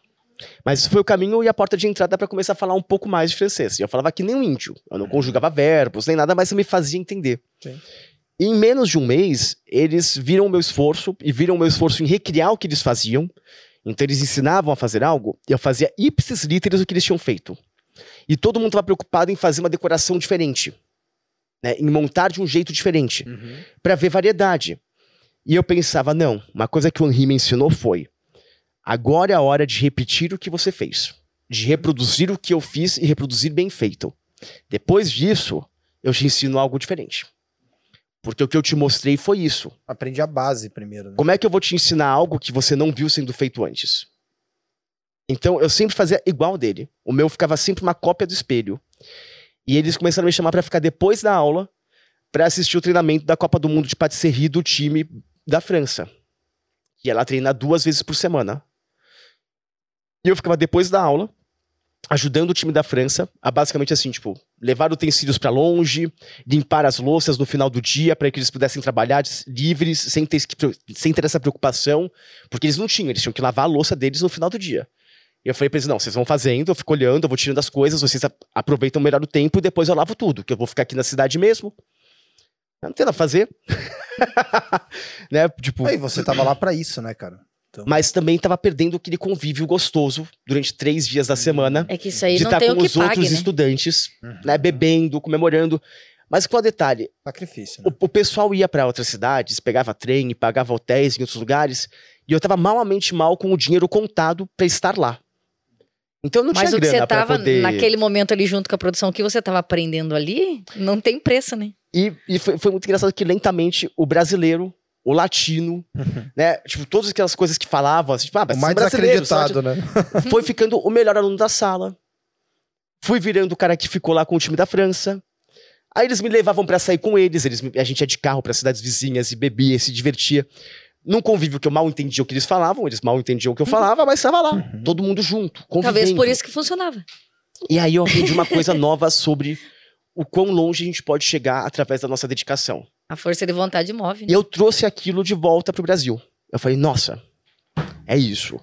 Mas isso foi o caminho e a porta de entrada para começar a falar um pouco mais de francês. E eu falava que nem um índio. Eu não conjugava verbos, nem nada, mas eu me fazia entender. Sim. E em menos de um mês, eles viram o meu esforço e viram o meu esforço em recriar o que eles faziam. Então eles ensinavam a fazer algo e eu fazia ipsis literis o que eles tinham feito. E todo mundo estava preocupado em fazer uma decoração diferente. Né, em montar de um jeito diferente. para ver variedade. E eu pensava, não, uma coisa que o Henri me ensinou foi: agora é a hora de repetir o que você fez. De reproduzir o que eu fiz e reproduzir bem feito. Depois disso, eu te ensino algo diferente. Porque o que eu te mostrei foi isso. Aprendi a base primeiro. Né? Como é que eu vou te ensinar algo que você não viu sendo feito antes? Então eu sempre fazia igual dele. O meu ficava sempre uma cópia do espelho. E eles começaram a me chamar para ficar depois da aula para assistir o treinamento da Copa do Mundo de Patisserie do time da França. E ela treina duas vezes por semana. E eu ficava depois da aula ajudando o time da França a basicamente assim, tipo, levar utensílios para longe, limpar as louças no final do dia para que eles pudessem trabalhar livres, sem ter, sem ter essa preocupação, porque eles não tinham, eles tinham que lavar a louça deles no final do dia. E eu falei pra eles, não, vocês vão fazendo, eu fico olhando, eu vou tirando as coisas, vocês aproveitam melhor o tempo e depois eu lavo tudo, que eu vou ficar aqui na cidade mesmo. Não tem nada a fazer. né? Tipo, Aí você tava lá pra isso, né, cara? Então, mas também tava perdendo aquele convívio gostoso durante três dias da semana É que isso aí de não estar tem o com que os outros pague, né? estudantes, Uhum. né, bebendo, comemorando. Mas qual é o detalhe? sacrifício, né? O, o pessoal ia para outras cidades, pegava trem, pagava hotéis em outros lugares, e eu tava malamente mal com o dinheiro contado para estar lá. Então eu não Mas tinha o que grana tava poder... naquele momento ali junto com a produção, o que você tava aprendendo ali, não tem preço, né? E, e foi, foi muito engraçado que lentamente o brasileiro, o latino, né, tipo, todas aquelas coisas que falavam, assim, tipo, ah, mas o mais desacreditado, né? foi ficando o melhor aluno da sala. Fui virando o cara que ficou lá com o time da França. Aí eles me levavam pra sair com eles, eles me- a gente ia de carro pra cidades vizinhas e bebia, e se divertia. Num convívio que eu mal entendia o que eles falavam, eles mal entendiam o que eu falava, mas estava lá, todo mundo junto, convivendo. Talvez por isso que funcionava. E aí eu aprendi uma coisa nova sobre o quão longe a gente pode chegar através da nossa dedicação. A força de vontade move, E né? eu trouxe aquilo de volta pro Brasil. Eu falei, nossa, é isso.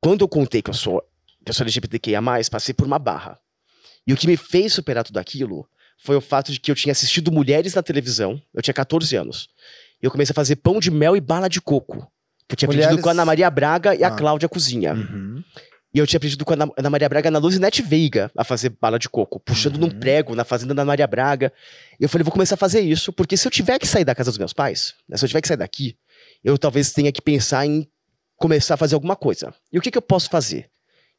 Quando eu contei que eu sou, que eu sou LGBTQIA+, passei por uma barra. E o que me fez superar tudo aquilo foi o fato de que eu tinha assistido mulheres na televisão, eu tinha 14 anos. E eu comecei a fazer pão de mel e bala de coco. Que eu tinha aprendido Mulheres- com a Ana Maria Braga e a Ah. Cláudia Cozinha. Uhum. E eu tinha aprendido com a Ana Maria Braga na Luzinete Veiga a fazer bala de coco, puxando num Uhum. prego na fazenda da Ana Maria Braga. E eu falei, vou começar a fazer isso, porque se eu tiver que sair da casa dos meus pais, né, se eu tiver que sair daqui, eu talvez tenha que pensar em começar a fazer alguma coisa. E o que, que eu posso fazer?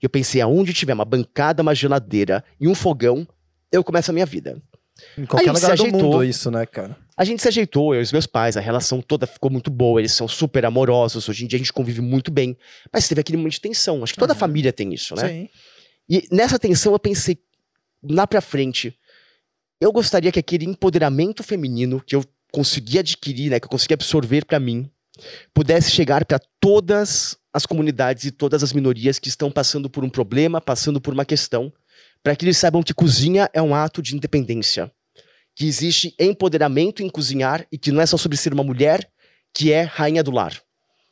Eu pensei, aonde tiver uma bancada, uma geladeira e um fogão, eu começo a minha vida. Em qualquer Aí lugar do ajeitou. mundo, isso, né, cara? A gente se ajeitou, eu e os meus pais, a relação toda ficou muito boa, eles são super amorosos, hoje em dia a gente convive muito bem. Mas teve aquele momento de tensão, acho que toda Uhum. família tem isso, né? Sim. E nessa tensão eu pensei, lá pra frente, eu gostaria que aquele empoderamento feminino que eu consegui adquirir, né, que eu consegui absorver pra mim, pudesse chegar pra todas as comunidades e todas as minorias que estão passando por um problema, passando por uma questão, para que eles saibam que cozinha é um ato de independência, que existe empoderamento em cozinhar e que não é só sobre ser uma mulher que é rainha do lar.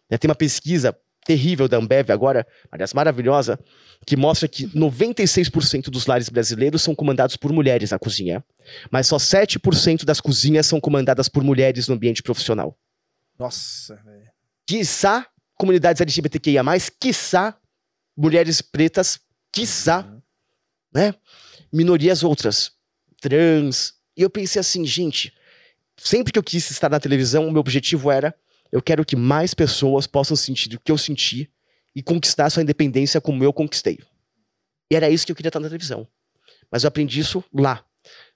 Né, Tem uma pesquisa terrível da Ambev agora, aliás, maravilhosa, que mostra que 96% dos lares brasileiros são comandados por mulheres na cozinha, mas só 7% das cozinhas são comandadas por mulheres no ambiente profissional. Nossa, velho. Quiçá comunidades LGBTQIA+, quiçá mulheres pretas, quiçá Uhum. né? Minorias outras, trans. E eu pensei assim, gente, sempre que eu quis estar na televisão, o meu objetivo era eu quero que mais pessoas possam sentir o que eu senti e conquistar sua independência como eu conquistei. E era isso que eu queria estar na televisão. Mas eu aprendi isso lá,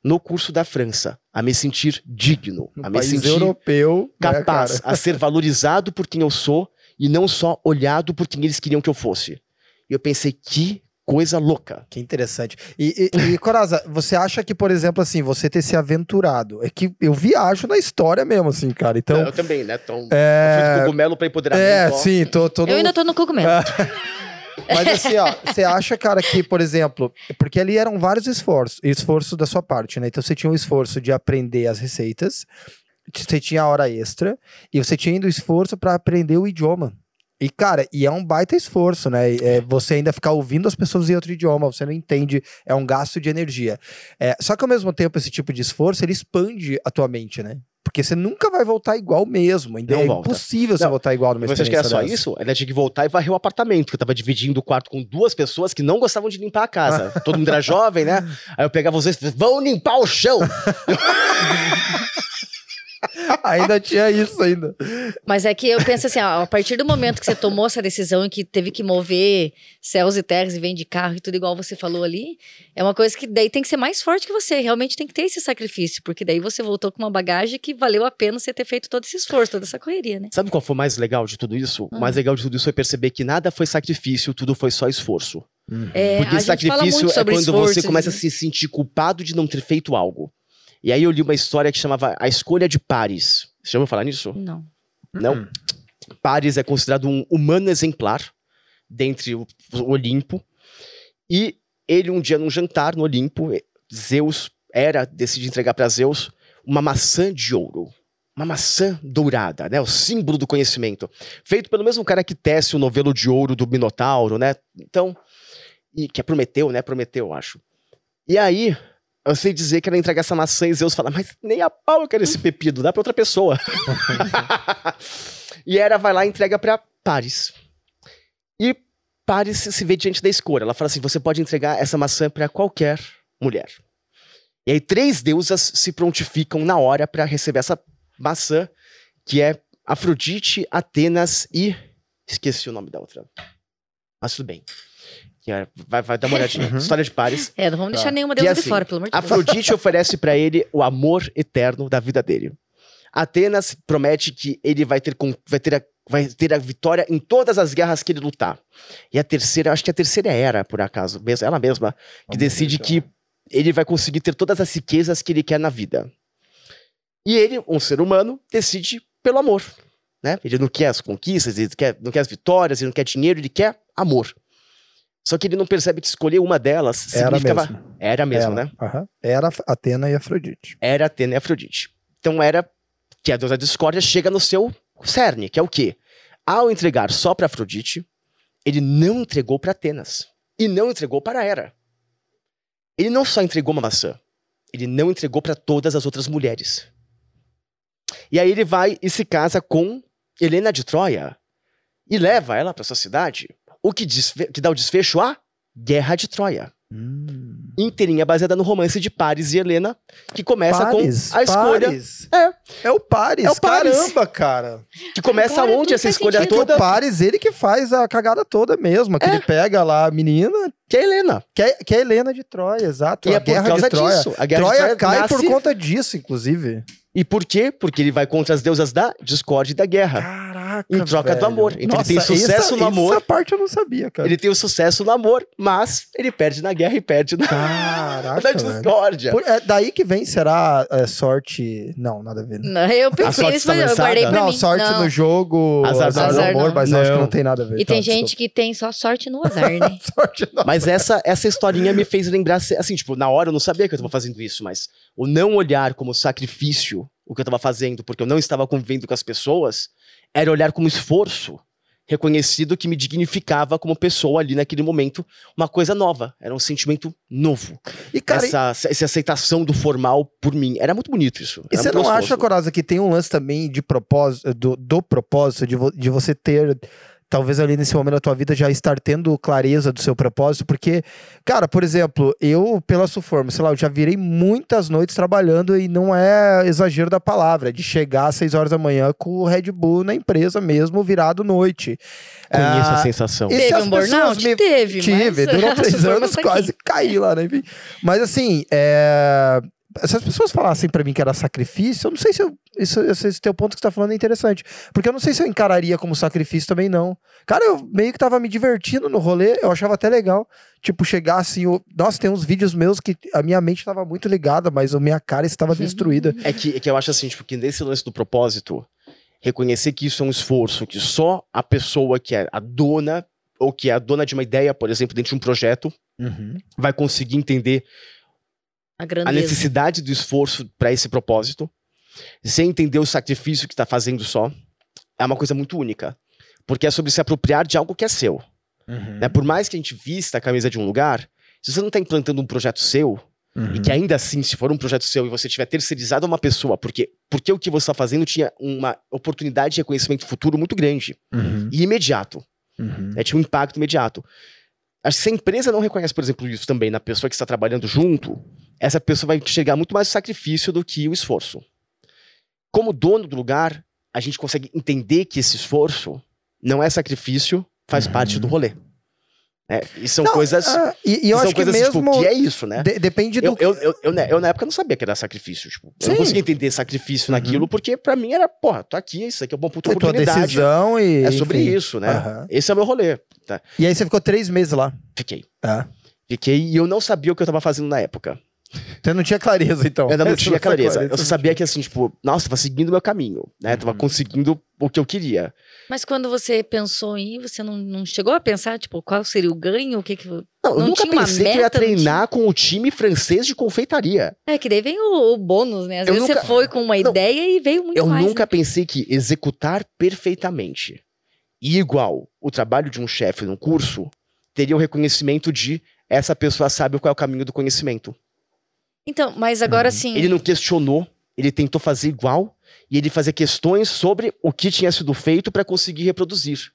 no curso da França, a me sentir digno, No a me sentir europeu, né, capaz cara? a ser valorizado por quem eu sou e não só olhado por quem eles queriam que eu fosse. E eu pensei, que coisa louca. Que interessante. E, e, e, Coraza, você acha que, por exemplo, assim, você ter se aventurado, é que eu viajo na história mesmo, assim, cara. Então, eu também, né? Então, eu é... de cogumelo pra empoderamento. É, ó. sim, tô, tô no- Eu ainda tô no cogumelo. Mas assim, ó, você acha, cara, que, por exemplo, porque ali eram vários esforços, esforço da sua parte, né? Então você tinha o esforço de aprender as receitas, você tinha a hora extra, e você tinha ainda o esforço para aprender o idioma. E, cara, e é um baita esforço, né? É, você ainda ficar ouvindo as pessoas em outro idioma, você não entende, é um gasto de energia. É, só que ao mesmo tempo, esse tipo de esforço, ele expande a tua mente, né? Porque você nunca vai voltar igual mesmo. Ainda Não é volta. impossível você Não, voltar igual numa Você acha que era só isso? Ela tinha que voltar e varrer o apartamento, porque eu tava dividindo o quarto com duas pessoas que não gostavam de limpar a casa. Todo mundo era jovem, né? Aí eu pegava vocês, vão limpar o chão! ainda tinha isso ainda. Mas é que eu penso assim, ó, a partir do momento que você tomou essa decisão e que teve que mover céus e terras e vem de carro e tudo igual você falou ali, é uma coisa que daí tem que ser mais forte que você. Realmente tem que ter esse sacrifício, porque daí você voltou com uma bagagem que valeu a pena você ter feito todo esse esforço, toda essa correria, né? Sabe qual foi o mais legal de tudo isso? Ah. O mais legal de tudo isso foi perceber que nada foi sacrifício, tudo foi só esforço. É, Porque a gente fala sacrifício muito é quando esforço, você começa a né? se sentir culpado de não ter feito algo. E aí eu li uma história que chamava A Escolha de Pares. Você já ouviu falar nisso? Não. Não? Hum. Pares é considerado um humano exemplar dentre o Olimpo. E ele, um dia, num jantar no Olimpo, Zeus era, decide entregar para Zeus uma maçã de ouro. Uma maçã dourada, né? O símbolo do conhecimento. Feito pelo mesmo cara que tece o novelo de ouro do Minotauro, né? Então, e que é Prometeu, né? Prometeu, eu acho. E aí, eu sei dizer que ela entrega essa maçã e Zeus fala, mas nem a pau eu quero esse pepino, dá pra outra pessoa. e Hera vai lá e entrega pra Paris. E Paris se vê diante da escolha. Ela fala assim: você pode entregar essa maçã pra qualquer mulher. E aí três deusas se prontificam na hora pra receber essa maçã, que é Afrodite, Atenas e. Esqueci o nome da outra. Mas tudo bem. Que é- vai, vai dar uma olhadinha. Uhum. História de Paris. É, não vamos Tá. deixar nenhuma Que deusa assim, de fora, pelo amor de Deus. Afrodite oferece pra ele o amor eterno da vida dele. Atenas promete que ele vai ter, vai, ter a, vai ter a vitória em todas as guerras que ele lutar. E a terceira, acho que a terceira é Hera, por acaso, mes- ela mesma, que Vamos decide ver, que ele vai conseguir ter todas as riquezas que ele quer na vida. E ele, um ser humano, decide pelo amor. Né? Ele não quer as conquistas, ele quer, não quer as vitórias, ele não quer dinheiro, ele quer amor. Só que ele não percebe que escolher uma delas Era significava. mesmo. Era mesmo, Era. né? Aham. Era Atena e Afrodite. era Atena e Afrodite. Então era que a deusa discórdia chega no seu cerne, que é o quê? Ao entregar só para Afrodite, ele não entregou para Atenas e não entregou para Hera. Ele não só entregou uma maçã, ele não entregou para todas as outras mulheres. E aí ele vai e se casa com Helena de Troia e leva ela para sua cidade, o que, desfe- que dá o desfecho à Guerra de Troia Hum. inteirinha baseada no romance de Paris e Helena, que começa Paris, com a escolha. Paris. É. É o Paris. É o Paris. Caramba, cara. Que começa Agora onde essa escolha sentido. É toda? o Paris, ele que faz a cagada toda mesmo. Que É. ele pega lá a menina, Que é Helena. que é, que é Helena de Troia, exato. E a é por guerra causa de Troia. disso. A guerra Troia de Troia cai nasce... por conta disso, inclusive. E por quê? Porque ele vai contra as deusas da discórdia e da guerra. Caraca. Em troca do velho. amor. Então ele tem Nossa, sucesso essa, no amor. Essa parte eu não sabia, cara. Ele tem o sucesso no amor, mas ele perde na guerra e perde na, Caraca, na discórdia. Por- é daí que vem, será é, sorte. Não, nada a ver. né? Não, eu pensei sorte nisso, mas eu está guardei pra Não, mim. sorte Não. no jogo, Azar azar, não. no Azar amor, não. mas acho que Não. não tem nada a ver. E Tá, tem desculpa. gente que tem só sorte no azar, né? Sorte não. Mas essa, essa historinha me fez lembrar, assim, tipo, na hora eu não sabia que eu tava fazendo isso, mas o não olhar como sacrifício o que eu tava fazendo, porque eu não estava convivendo com as pessoas, era olhar como esforço reconhecido que me dignificava como pessoa ali naquele momento, uma coisa nova, era um sentimento novo. E, cara, essa, essa aceitação do formal por mim, era muito bonito isso. E você não gostoso. acha, Coraza, que tem um lance também de propósito, do, do propósito, de, vo- de você ter, talvez ali nesse momento da tua vida, já estar tendo clareza do seu propósito? Porque, cara, por exemplo, eu, pela Suforma, sei lá, eu já virei muitas noites trabalhando e não é exagero da palavra, de chegar às 6 horas da manhã com o Red Bull na empresa mesmo, virado noite. Conheço Ah, a sensação. e se Teve um burnout? me- Teve, Tive, mas... durou três anos, aqui. quase caí lá, né? Enfim. Mas assim, é... se as pessoas falassem pra mim que era sacrifício, eu não sei se eu, isso, esse, esse teu ponto que você tá falando é interessante. Porque eu não sei se eu encararia como sacrifício também, não. Cara, eu meio que tava me divertindo no rolê, eu achava até legal. Tipo, chegar assim, o... nossa, tem uns vídeos meus que a minha mente tava muito ligada, mas a minha cara estava destruída. É que, é que eu acho assim, tipo, que nesse lance do propósito, reconhecer que isso é um esforço, que só a pessoa que é a dona, ou que é a dona de uma ideia, por exemplo, dentro de um projeto, Uhum. vai conseguir entender A a necessidade do esforço para esse propósito, sem entender o sacrifício que está fazendo só, é uma coisa muito única. Porque é sobre se apropriar de algo que é seu. Uhum. Né? Por mais que a gente vista a camisa de um lugar, se você não está implantando um projeto seu, Uhum. e que ainda assim, se for um projeto seu e você tiver terceirizado a uma pessoa, porque, porque o que você está fazendo tinha uma oportunidade de reconhecimento futuro muito grande Uhum. e imediato. Uhum. né? Tinha um impacto imediato. Acho que se a empresa não reconhece, por exemplo, isso também na pessoa que está trabalhando junto, essa pessoa vai enxergar muito mais o sacrifício do que o esforço. Como dono do lugar, a gente consegue entender que esse esforço não é sacrifício, faz Uhum. parte do rolê. É, e são Não, coisas. ah, e, e eu são acho que coisas mesmo. tipo, que é isso, né? de- depende do. Eu, eu, eu, eu, né, eu, na época não sabia que era sacrifício. Tipo, eu não conseguia entender sacrifício Uhum. naquilo, porque pra mim era, porra, tô aqui, isso aqui é uma puta oportunidade. decisão e. É sobre enfim. isso, né? Aham. Esse é o meu rolê. Tá? E aí você ficou três meses lá. Fiquei. É. Fiquei e eu não sabia o que eu tava fazendo na época. Você não tinha clareza, então. Eu ainda não Essa tinha foi a clareza. Eu clareza. só sabia que, assim, tipo, nossa, tava seguindo o meu caminho, né? Tava Uhum. conseguindo o que eu queria. Mas quando você pensou em ir, você não, não chegou a pensar, tipo, qual seria o ganho? O que que. Não, eu Não nunca tinha uma pensei que eu ia meta, treinar com o time francês de confeitaria. É, que daí vem o, o bônus, né? Às Eu vezes nunca- você foi com uma Não, ideia e veio muito eu mais. nunca né? pensei que executar perfeitamente e igual o trabalho de um chefe num curso teria o reconhecimento de essa pessoa sabe qual é o caminho do conhecimento. Então, mas agora Uhum. sim. Ele não questionou, ele tentou fazer igual e ele fazia questões sobre o que tinha sido feito para conseguir reproduzir.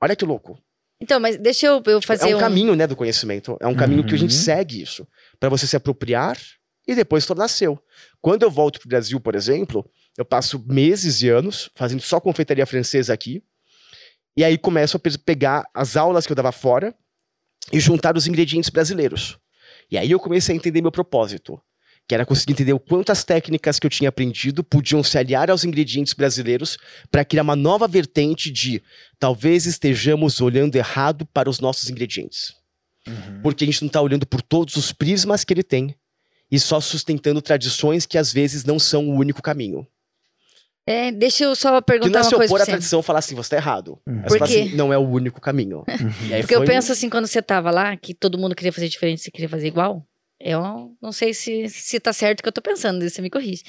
Olha que louco. Então, mas deixa eu, eu fazer é um, um. caminho, né, do conhecimento. É um caminho que a gente Uhum. segue isso. Pra você se apropriar e depois tornar seu. Quando eu volto pro Brasil, por exemplo, eu passo meses e anos fazendo só confeitaria francesa aqui. E aí começo a pe- pegar as aulas que eu dava fora e juntar os ingredientes brasileiros. E aí eu comecei a entender meu propósito. Que era conseguir entender o quanto as técnicas que eu tinha aprendido podiam se aliar aos ingredientes brasileiros para criar uma nova vertente de talvez estejamos olhando errado para os nossos ingredientes. Uhum. Porque a gente não está olhando por todos os prismas que ele tem e só sustentando tradições que às vezes não são o único caminho. É, deixa eu só Que não perguntar é uma se coisa opor à você. tradição e falar assim, você tá errado. Uhum. Por você falar quê? assim, não é o único caminho. E aí Porque eu penso assim, quando você tava lá, que todo mundo queria fazer diferente, você queria fazer igual. Eu não sei se, se tá certo o que eu tô pensando, você me corrige.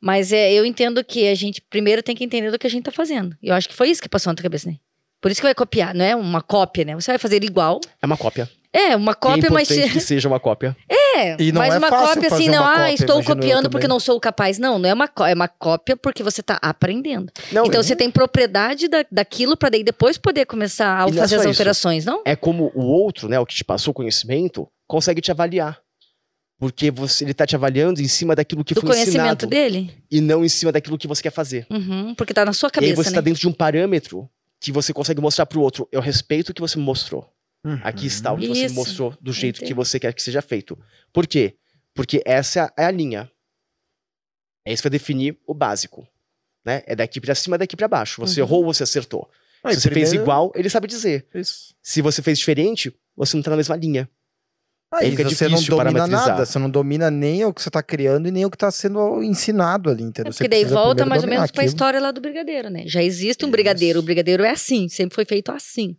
Mas é, eu entendo que a gente primeiro tem que entender do que a gente tá fazendo. E eu acho que foi isso que passou na tua cabeça, né? Por isso que vai copiar, não é uma cópia, né? Você vai fazer igual. É uma cópia. É, uma e é cópia, mas. importante que seja uma cópia. É, E não mas é uma fácil cópia assim, não, ah, cópia, estou copiando porque não sou capaz. Não, não é uma, có- é uma cópia porque você tá aprendendo. Não, então é- você tem propriedade da, daquilo para daí depois poder começar a E é fazer as isso. alterações, não? é como o outro, né, o que te passou o conhecimento, consegue te avaliar. Porque você, ele tá te avaliando em cima daquilo que Do foi conhecimento ensinado dele. e não em cima daquilo que você quer fazer. Uhum, porque tá na sua e aí cabeça, você né? tá dentro de um parâmetro que você consegue mostrar pro outro. Eu respeito o que você me mostrou. Uhum. Aqui está o que você Isso. mostrou do jeito que Entendi. você quer que seja feito. Por quê? Porque essa é a linha. É isso que vai definir o básico. Né? É daqui pra cima, daqui pra baixo. Você Uhum. errou ou você acertou. Aí, Se você fez primeiro- igual, ele sabe dizer. Isso. Se você fez diferente, você não tá na mesma linha. Aí fica você não difícil domina parametrizar. nada, você não domina nem o que você tá criando e nem o que tá sendo ensinado ali, entendeu? É Você porque daí volta mais ou menos pra aquilo. história lá do brigadeiro, né? Já existe um Isso. brigadeiro, o brigadeiro é assim, sempre foi feito assim.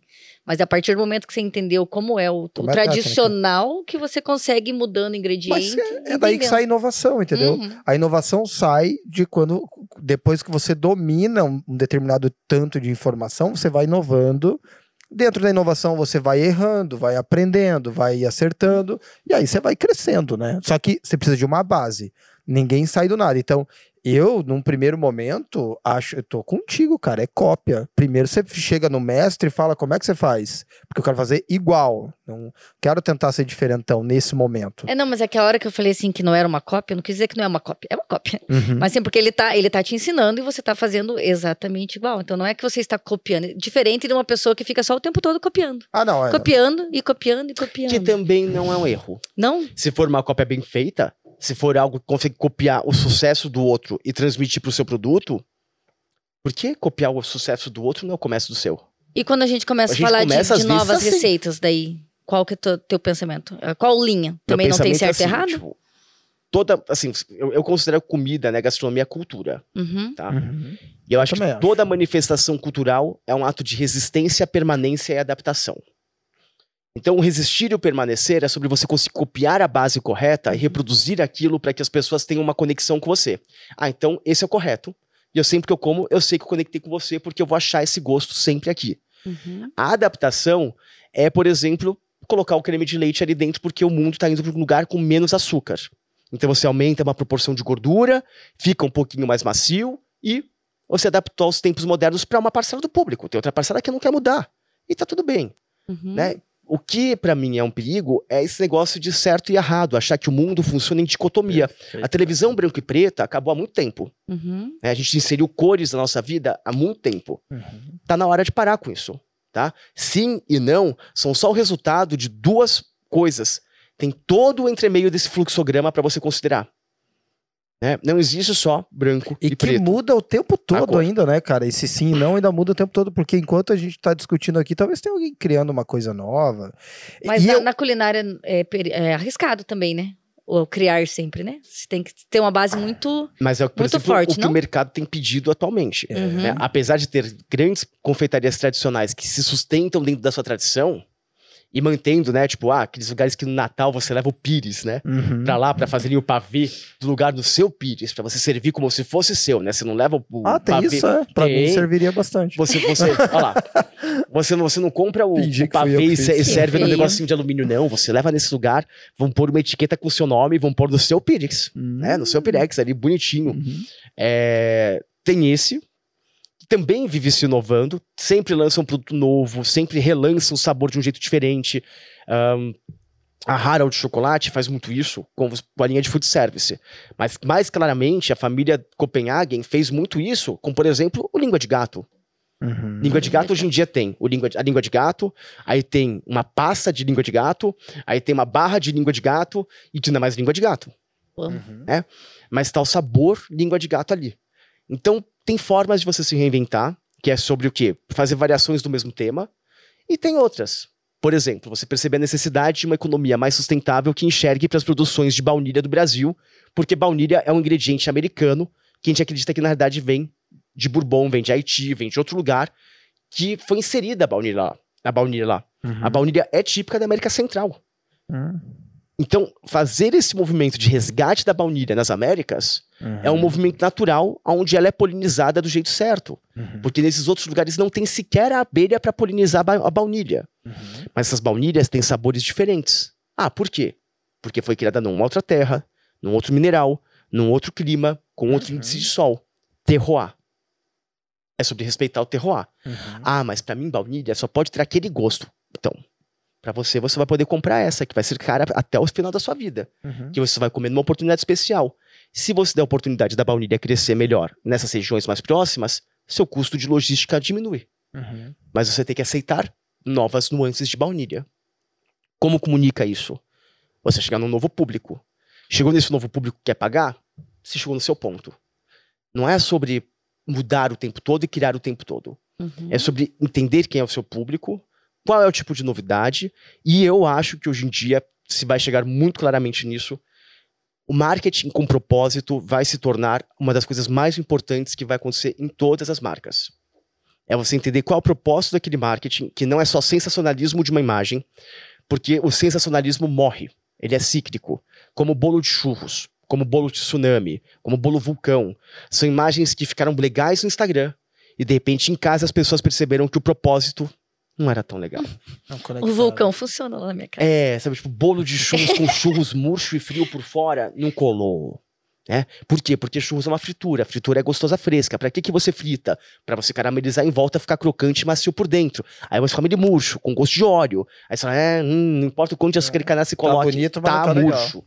Mas a partir do momento que você entendeu como é o, o Como é a técnica. tradicional, que você consegue ir mudando ingrediente. Mas é, é daí que sai a inovação, entendeu? Uhum. A inovação sai de quando, depois que você domina um determinado tanto de informação, você vai inovando. Dentro da inovação, você vai errando, vai aprendendo, vai acertando, e aí você vai crescendo, né? Só que você precisa de uma base. Ninguém sai do nada. Então, eu, num primeiro momento, acho, eu tô contigo, cara, é cópia. Primeiro você chega no mestre e fala como é que você faz. Porque eu quero fazer igual. Não quero tentar ser diferentão nesse momento. É, não, mas aquela hora que eu falei assim que não era uma cópia, não quis dizer que não é uma cópia, é uma cópia. Uhum. Mas sim, porque ele tá, ele tá te ensinando e você tá fazendo exatamente igual. Então não é que você está copiando. Diferente de uma pessoa que fica só o tempo todo copiando. Ah, não, é. Copiando e copiando e copiando. Que também não é um erro. Não? Se for uma cópia bem feita, se for algo que consegue copiar o sucesso do outro e transmitir pro seu produto, por que copiar o sucesso do outro não é o começo do seu? E quando a gente começa A a, gente falar de, começa, de vezes, novas assim. receitas, daí, qual que é o teu pensamento? É, Qual linha? Meu Também não tem é certo e assim, errado? tipo, toda, assim, eu, eu considero comida, né, gastronomia cultura, Uhum. tá? Uhum. E eu acho também que acho. toda manifestação cultural é um ato de resistência, permanência e adaptação. Então, o resistir e o permanecer é sobre você conseguir copiar a base correta e reproduzir aquilo para que as pessoas tenham uma conexão com você. Ah, então esse é o correto. E eu sempre que eu como, eu sei que eu conectei com você porque eu vou achar esse gosto sempre aqui. Uhum. A adaptação é, por exemplo, colocar o creme de leite ali dentro porque o mundo está indo para um lugar com menos açúcar. Então você aumenta uma proporção de gordura, fica um pouquinho mais macio e você adaptou aos tempos modernos para uma parcela do público. Tem outra parcela que não quer mudar. E tá tudo bem, Uhum. né? O que para mim é um perigo é esse negócio de certo e errado, achar que o mundo funciona em dicotomia. Perfeito. A televisão branco e preta acabou há muito tempo. Uhum. né? A gente inseriu cores na nossa vida há muito tempo. Uhum. Tá na hora de parar com isso, tá? Sim e não são só o resultado de duas coisas. Tem todo o entremeio desse fluxograma para você considerar. Né? Não existe só branco e, E que preto. muda o tempo todo cor. ainda, né, cara? Esse sim e não ainda muda o tempo todo, porque enquanto a gente tá discutindo aqui, talvez tenha alguém criando uma coisa nova. Mas na, eu- na culinária é, é arriscado também, né? Ou criar sempre, né? Você tem que ter uma base muito. Mas é Muito exemplo, forte, o que não? o mercado tem pedido atualmente. Uhum. né? Apesar de ter grandes confeitarias tradicionais que se sustentam dentro da sua tradição e mantendo, né? Tipo, ah, aqueles lugares que no Natal você leva o pires, né? Uhum. Pra lá, pra fazerem o pavê do lugar do seu pires, pra você servir como se fosse seu, né? Você não leva o, Ah, tem pavê. isso, é. Pra mim Tem. serviria bastante. Você, você, olha lá. Você não, você não compra o, o pavê e e serve no negocinho de alumínio, não. Você leva nesse lugar, vão pôr uma etiqueta com o seu nome e vão pôr no seu pires, Hum. né? No seu pirex ali, bonitinho. Uhum. É, tem esse, também vive se inovando, sempre lança um produto novo, sempre relança um sabor de um jeito diferente. Ahn, a Harald Chocolate faz muito isso com, a linha de food service. Mas mais claramente, a família Copenhagen fez muito isso com, por exemplo, o língua de gato. Uhum. Língua de gato hoje em dia tem o língua de- a língua de gato, aí tem uma pasta de língua de gato, aí tem uma barra de língua de gato e tinha mais língua de gato. Uhum. mas tá o sabor língua de gato ali. Então, tem formas de você se reinventar, que é sobre o quê? Fazer variações do mesmo tema, e tem outras. Por exemplo, você perceber a necessidade de uma economia mais sustentável que enxergue para as produções de baunilha do Brasil, porque baunilha é um ingrediente americano que a gente acredita que na verdade vem de Bourbon, vem de Haiti, vem de outro lugar, que foi inserida a baunilha lá. A baunilha lá. Uhum. A baunilha é típica da América Central. Uhum. Então, fazer esse movimento de resgate da baunilha nas Américas Uhum. é um movimento natural onde ela é polinizada do jeito certo. Uhum. Porque nesses outros lugares não tem sequer a abelha para polinizar a ba- a baunilha. Uhum. Mas essas baunilhas têm sabores diferentes. Ah, por quê? Porque foi criada numa outra terra, num outro mineral, num outro clima, com outro Uhum. índice de sol. Terroir. É sobre respeitar o terroir. Uhum. Ah, mas para mim baunilha só pode ter aquele gosto. Então, para você, você vai poder comprar essa, que vai ser cara até o final da sua vida Uhum. que você vai comer numa oportunidade especial. Se você der a oportunidade da baunilha crescer melhor nessas regiões mais próximas, seu custo de logística diminui. Uhum. Mas você tem que aceitar novas nuances de baunilha. Como comunica isso? Você chegar num novo público. Chegou nesse novo público que quer pagar? Você chegou no seu ponto. Não é sobre mudar o tempo todo e criar o tempo todo. Uhum. É sobre entender quem é o seu público, qual é o tipo de novidade, e eu acho que hoje em dia se vai chegar muito claramente nisso. O marketing com propósito vai se tornar uma das coisas mais importantes que vai acontecer em todas as marcas. É você entender qual é o propósito daquele marketing, que não é só sensacionalismo de uma imagem, porque o sensacionalismo morre, ele é cíclico, como bolo de churros, como bolo de tsunami, como bolo vulcão. São imagens que ficaram legais no Instagram, e de repente em casa as pessoas perceberam que o propósito não era tão legal. Não, O vulcão funciona lá na minha casa. É, sabe, tipo, bolo de churros com churros murcho e frio por fora, não colou. Né? Por quê? Porque churros é uma fritura. A fritura é gostosa fresca. Pra que, que você frita? Pra você caramelizar em volta, ficar crocante e macio por dentro. Aí você come ele murcho, com gosto de óleo. Aí você fala, é, hum, não importa o quanto de açúcar e cana se coloque, bonito, mas tá, não tá legal. murcho.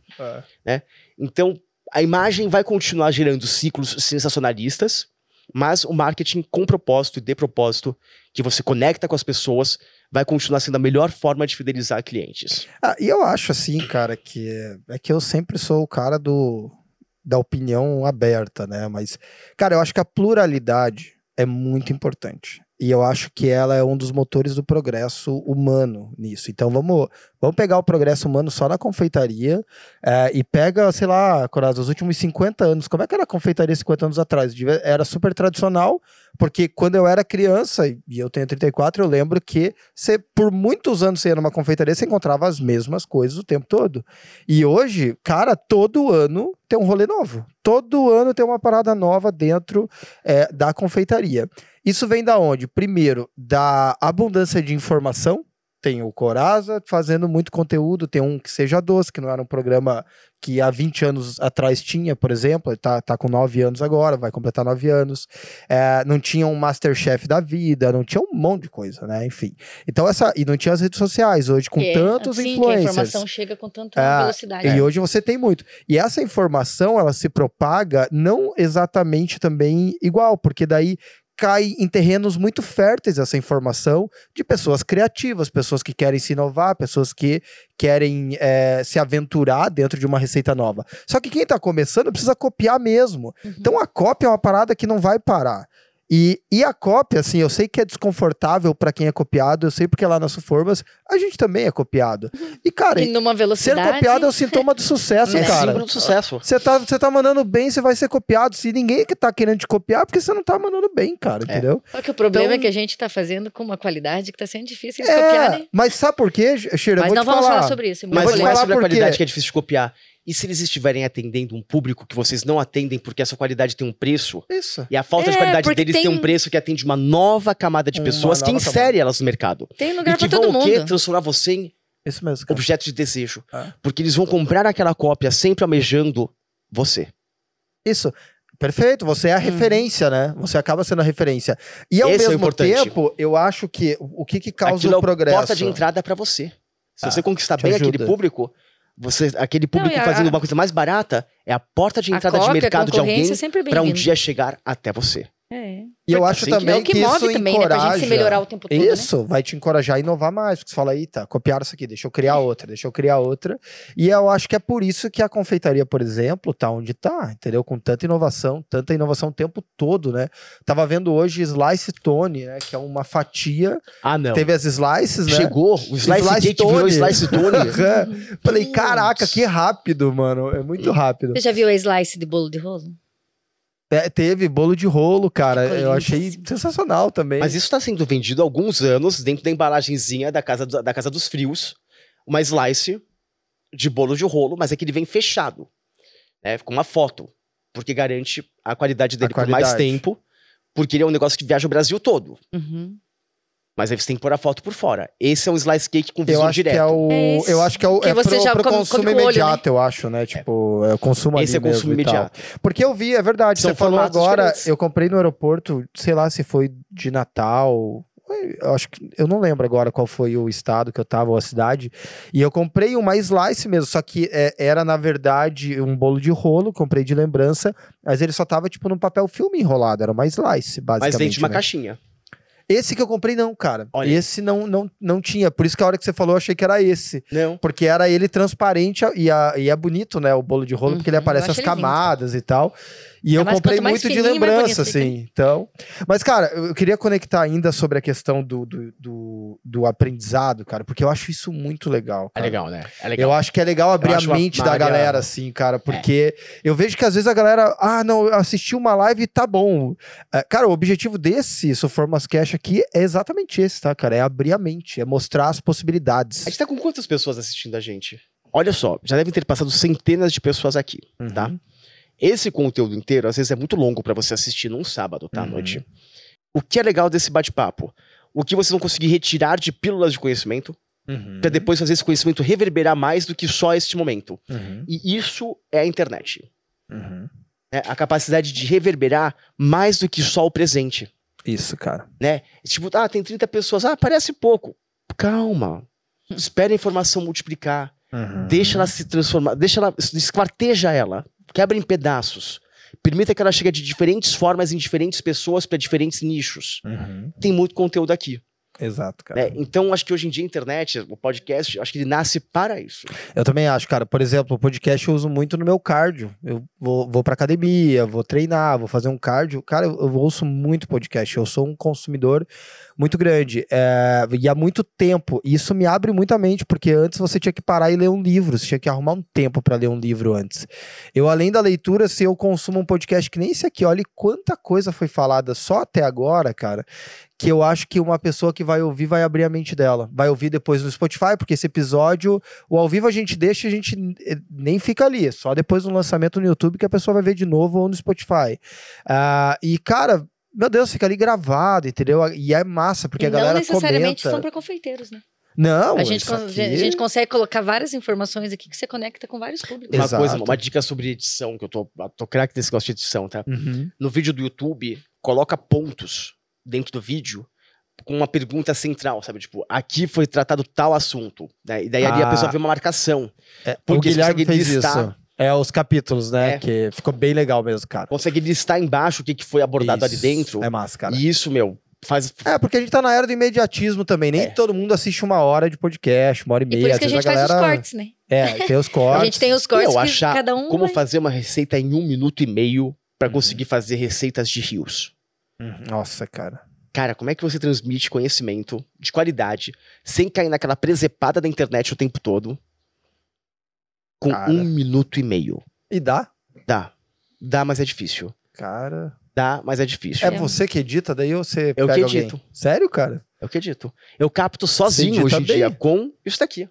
É. Então, a imagem vai continuar gerando ciclos sensacionalistas, mas o marketing com propósito e de propósito, que você conecta com as pessoas, vai continuar sendo a melhor forma de fidelizar clientes. Ah, e eu acho assim, cara, que é, é que eu sempre sou o cara do da opinião aberta, né? Mas, cara, eu acho que a pluralidade é muito importante. E eu acho que ela é um dos motores do progresso humano nisso. Então vamos, vamos pegar o progresso humano só na confeitaria eh, e pega, sei lá, Coraz, os últimos 50 anos. Como é que era a confeitaria 50 anos atrás? Era super tradicional, porque quando eu era criança, e eu tenho 34, eu lembro que você, por muitos anos você ia numa confeitaria, você encontrava as mesmas coisas o tempo todo. E hoje, cara, todo ano tem um rolê novo. Todo ano tem uma parada nova dentro é, da confeitaria. Isso vem da onde? Primeiro, da abundância de informação. Tem o Coraza fazendo muito conteúdo, tem um que seja doce, que não era um programa que há 20 anos atrás tinha, por exemplo, ele tá, tá com 9 anos agora, vai completar 9 anos. É, não tinha um Masterchef da vida, não tinha um monte de coisa, né? Enfim. Então, essa. E não tinha as redes sociais, hoje, com Que é tantos assim que a influencers. informação chega com tanta É, velocidade. E hoje você tem muito. E essa informação, ela se propaga não exatamente também igual, porque daí cai em terrenos muito férteis essa informação de pessoas criativas, pessoas que querem se inovar, pessoas que querem é, se aventurar dentro de uma receita nova. Só que quem tá começando precisa copiar mesmo. Uhum. Então a cópia é uma parada que não vai parar. E, e a cópia, assim, eu sei que é desconfortável pra quem é copiado, eu sei porque lá nas Formas a gente também é copiado. E, cara, E numa ser velocidade. copiado é o sintoma do sucesso, É cara. símbolo do sucesso. Você tá, você tá mandando bem, você vai ser copiado. Se ninguém que tá querendo te copiar, porque você não tá mandando bem, cara, É. entendeu? Só que o problema Então- é que a gente tá fazendo com uma qualidade que tá sendo difícil de copiar, né? mas sabe por quê, Cheira? Eu Mas vou não te vamos falar. falar sobre isso. é Mas vou é falar sobre a qualidade que é difícil de copiar. E se eles estiverem atendendo um público que vocês não atendem porque essa qualidade tem um preço, Isso. e a falta de É, qualidade porque deles tem... tem- um preço que atende uma nova camada de Uma pessoas que insere elas no mercado. Tem lugar e que pra vão todo o quê? mundo. Transformar você em Isso mesmo, cara. objeto de desejo. É. Porque eles vão comprar aquela cópia sempre almejando você. Isso. Perfeito, você é a Uhum. referência, né? Você acaba sendo a referência. E ao Esse é mesmo importante. tempo, eu acho que o que que causa Aquilo é o progresso? porta de entrada pra você. Se Ah, você conquistar bem ajuda. aquele público, você, aquele público e a- fazendo uma coisa mais barata, é a porta de entrada de cópia, a mercado de alguém é pra um dia chegar até você. É. E eu acho que- também É o que, que move isso também, né? Pra gente se encoraja- melhorar o tempo todo, né? Isso, vai te encorajar a inovar mais, porque você fala, eita, copiaram isso aqui, deixa eu criar outra, deixa eu criar outra. E eu acho que é por isso que a confeitaria, por exemplo, tá onde tá, entendeu? Com tanta inovação, tanta inovação o tempo todo, né? Tava vendo hoje Slice Tone, né? Que é uma fatia. Ah, não. Teve as slices, né? Chegou, o Slice, Slice Cake virou Tone. Slice Tone. Falei, caraca, que rápido, mano. É muito rápido. Você já viu a slice de bolo de rolo? É, teve bolo de rolo, cara. Ficou Eu achei sensacional também. Mas isso está sendo vendido há alguns anos dentro da embalagenzinha da casa, do- da casa dos frios. Uma slice de bolo de rolo, mas é que ele vem fechado. Né, com uma foto. Porque garante a qualidade dele por mais qualidade. tempo. Porque ele é um negócio que viaja o Brasil todo. Uhum. Mas aí você tem que pôr a foto por fora. Esse é um slice cake com Eu visor acho direto. que é o. É eu acho que é o. Que é você pro, já pro come- consumo come com o olho, imediato, eu acho, né? Tipo, é o consumo Esse é consumo imediato. Porque eu vi, é verdade. São você falou agora, diferentes. eu comprei no aeroporto, sei lá se foi de Natal. Eu acho que eu não lembro agora qual foi o estado que eu tava ou a cidade. E eu comprei uma slice mesmo, só que é, era na verdade um bolo de rolo, comprei de lembrança, mas ele só tava tipo num papel filme enrolado, era uma slice, basicamente. Mas dentro de uma né? caixinha. Esse que eu comprei não, cara. Olha. Esse não, não, não tinha. Por isso que a hora que você falou, eu achei que era esse. Não. Porque era ele transparente e, a- e é bonito, né? O bolo de rolo, porque ele Uhum, aparece as ele lindo. camadas e tal. E eu mais- comprei muito de fininho, mais lembrança, assim. Então. Mas, cara, eu queria conectar ainda sobre a questão do, do, do, do aprendizado, cara, porque eu acho isso muito legal. É cara. legal, né? É legal. Eu acho que é legal abrir a uma- mente uma da área- galera, assim, cara, porque eu vejo que às vezes a galera, ah, não, eu assisti uma live e tá bom. É, cara, o objetivo desse Soformas Cash aqui é exatamente esse, tá, cara? É abrir a mente, é mostrar as possibilidades. A gente tá com quantas pessoas assistindo a gente? Olha só, já devem ter passado centenas de pessoas aqui, tá? Esse conteúdo inteiro, às vezes, é muito longo pra você assistir num sábado, tá? À Uhum. noite. O que é legal desse bate-papo? O que vocês vão conseguir retirar de pílulas de conhecimento Uhum. pra depois fazer esse conhecimento reverberar mais do que só este momento. Uhum. E isso é a internet. Uhum. né? A capacidade de reverberar mais do que só o presente. Isso, cara. né? Tipo, ah, tem 30 pessoas. Ah, parece pouco. Calma. Espera a informação multiplicar. Uhum. Deixa ela se transformar. Deixa ela. Esquarteja ela. Quebra em pedaços. Permita que ela chegue de diferentes formas em diferentes pessoas para diferentes nichos. Uhum. Tem muito conteúdo aqui. Exato, cara. Né? Então, acho que hoje em dia a internet, o podcast, acho que ele nasce para isso. Eu também acho, cara. Por exemplo, o podcast eu uso muito no meu cardio. Eu vou, vou pra academia, vou treinar, vou fazer um cardio. Cara, eu, eu ouço muito podcast. Eu sou um consumidor muito grande. É, e há muito tempo. E isso me abre muita mente, porque antes você tinha que parar e ler um livro, você tinha que arrumar um tempo para ler um livro antes. Eu, além da leitura, se eu consumo um podcast que nem esse aqui, olha quanta coisa foi falada só até agora, cara, que eu acho que uma pessoa que vai ouvir vai abrir a mente dela. Vai ouvir depois no Spotify, porque esse episódio, o ao vivo a gente deixa, a gente eh, nem fica ali. É só depois do lançamento no YouTube que a pessoa vai ver de novo ou no Spotify. Uh, e, cara, meu Deus, fica ali gravado, entendeu? E é massa, porque e a galera Não necessariamente comenta. são para confeiteiros, né? Não, a gente, aqui- a gente consegue colocar várias informações aqui que você conecta com vários públicos. Uma Exato. coisa, uma dica sobre edição, que eu tô, tô craque desse negócio de edição, tá? Uhum. No vídeo do YouTube, coloca pontos dentro do vídeo com uma pergunta central, sabe? Tipo, aqui foi tratado tal assunto. Né? E daí ali a Ah. pessoa vê uma marcação. É, o Porque você Guilherme fez listar- isso. É, os capítulos, né? É. Que ficou bem legal mesmo, cara. Consegue listar embaixo o que, que foi abordado ali Isso. dentro. É massa, cara. E isso, meu, faz. É, porque a gente tá na era do imediatismo também. Nem É. todo mundo assiste uma hora de podcast, uma hora e E meia. por isso que a gente faz galera... os cortes, né? É, tem os cortes. A gente tem os cortes Meu, que achar cada um como vai- fazer uma receita em um minuto e meio pra Uhum. conseguir fazer receitas de rios. Uhum. Nossa, cara. Cara, como é que você transmite conhecimento de qualidade sem cair naquela presepada da internet o tempo todo? Com Cara. um minuto e meio. E dá? Dá. Dá, mas é difícil. Cara. Dá, mas é difícil. É você que edita daí ou você Eu pega que alguém? edito. Sério, cara? O que eu dito. Eu capto sozinho edita hoje em bem. dia com isso daqui.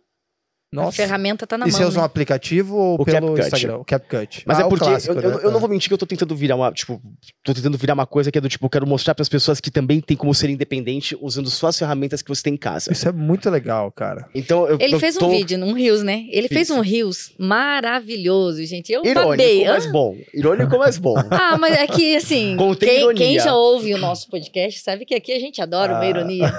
A Nossa. ferramenta tá na E mão. você usa um né? aplicativo ou O pelo CapCut. Instagram? O CapCut. Mas Ah, é o porque clássico, eu, eu- né? eu não vou mentir que eu tô tentando virar uma, tipo, tô tentando virar uma coisa que é do tipo, eu quero mostrar pras pessoas que também tem como ser independente usando só as ferramentas que você tem em casa. Isso é muito legal, cara. Então eu, Ele eu fez tô um vídeo num Rios, né? Ele fez Fiz. um Rios maravilhoso, gente. Eu irônico, babei. mas bom. Irônico, mas bom. Ah, mas é que, assim, quem, quem já ouve o nosso podcast sabe que aqui a gente adora uma Ah. ironia.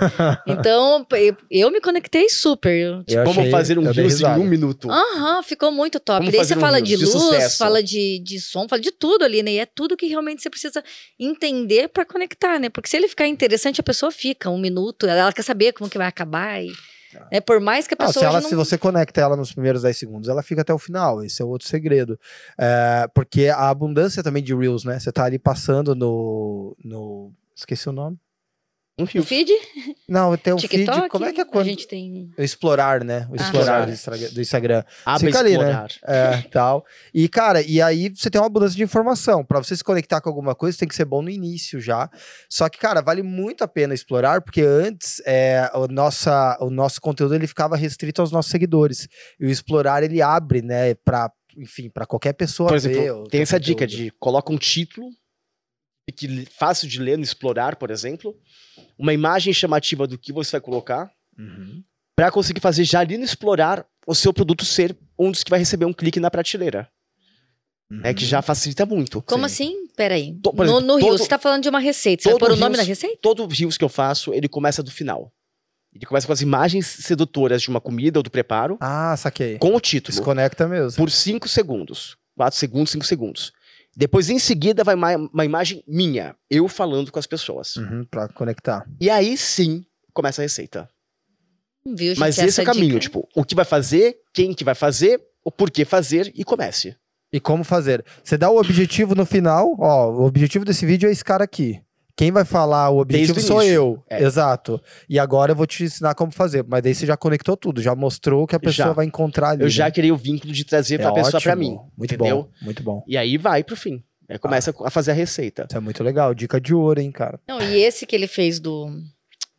Então, eu, eu me conectei super. Eu, Eu Como achei- fazer um Reels em risada. um minuto. Aham, ficou muito top. Como Daí você um fala de de luz, sucesso. fala de, de som, fala de tudo ali, né? E é tudo que realmente você precisa entender pra conectar, né? Porque se ele ficar interessante, a pessoa fica um minuto, ela quer saber como que vai acabar. E, né? Por mais que a Não, pessoa se, ela, hoje se não... você conecta ela nos primeiros 10 segundos, ela fica até o final. Esse é outro segredo. É, porque a abundância também de Reels, né? Você tá ali passando no. no esqueci o nome. Um No Reels. feed, Não, tem o feed. TikTok, Como é que é a quando. gente tem... O explorar, né? O Ah. explorar Explorar. do Instagram-. Abre Fica ali, né? É, tal. E, cara, e aí você tem uma abundância de informação. Pra você se conectar com alguma coisa, tem que ser bom no início já. Só que, cara, vale muito a pena explorar, porque antes é, o, nossa, o nosso conteúdo ele ficava restrito aos nossos seguidores. E o explorar, ele abre, né, pra, enfim, pra qualquer pessoa Por ver. exemplo, o tem essa dica conteúdo. de coloca um título que li- fácil de ler no explorar, por exemplo, uma imagem chamativa do que você vai colocar, Uhum. Pra conseguir fazer já ali no explorar o seu produto ser um dos que vai receber um clique na prateleira. É que Uhum. já facilita muito. Como Sim. assim? Peraí. To- no exemplo, no Rio, todo- você tá falando de uma receita. Você vai todo pôr o nome da receita? Todo Reels que eu faço, ele começa do final. Ele começa com as imagens sedutoras de uma comida ou do preparo, Ah, saquei. com o título. Desconecta mesmo. por 5 segundos. 4 segundos, 5 segundos. Depois, em seguida, vai uma, uma imagem minha, eu falando com as pessoas. Uhum, pra conectar. E aí sim começa a receita. Viu, gente? Mas esse é o caminho, dica- tipo, o que vai fazer, quem que vai fazer, o porquê fazer e comece. E como fazer? Você dá o objetivo no final, ó, o objetivo desse vídeo é esse cara aqui. Quem vai falar o objetivo o sou eu. É. Exato. E agora eu vou te ensinar como fazer. Mas daí você já conectou tudo, já mostrou o que a pessoa Já. vai encontrar ali. Eu já né? criei o vínculo de trazer é pra pessoa pra ótimo. mim. Muito entendeu? bom, muito bom. E aí vai pro fim. Aí começa a fazer a receita. Isso é muito legal. Dica de ouro, hein, cara. Não, e esse que ele fez do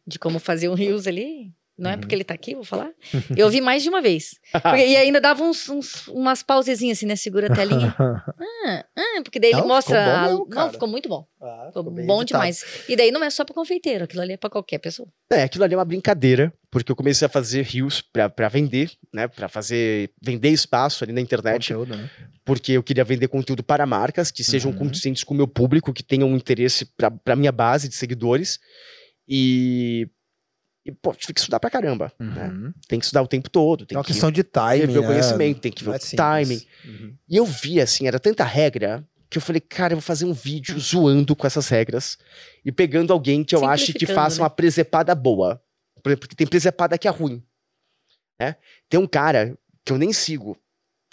de como fazer um Reels ali, não é Uhum. porque ele tá aqui, vou falar. Eu vi mais de uma vez. Porque- e ainda dava uns, uns- umas pausezinhas assim, né? Segura a telinha. Ah, ah, porque daí ele Não, mostra. ficou bom cara. não, ficou muito bom. Ah, Ficou bem bom editado. demais. E daí não é só pra confeiteiro, aquilo ali é pra qualquer pessoa. É, aquilo ali é uma brincadeira, porque eu comecei a fazer reels pra, pra vender, né? Pra fazer, vender espaço ali na internet, Conteúdo, né? porque eu queria vender conteúdo para marcas que sejam Uhum. condizentes com o meu público, que tenham um interesse pra, pra minha base de seguidores. E, e, pô, tive que estudar pra caramba, né? Uhum. Tem que estudar o tempo todo, É tem uma que questão de timing, rever o né? conhecimento, tem que ver Não é o simples. timing. Uhum. E eu vi, assim, era tanta regra que eu falei, cara, eu vou fazer um vídeo zoando com essas regras e pegando alguém que eu ache que faça né? uma presepada boa. Por exemplo, Porque tem presepada que é ruim. Né? Tem um cara que eu nem sigo,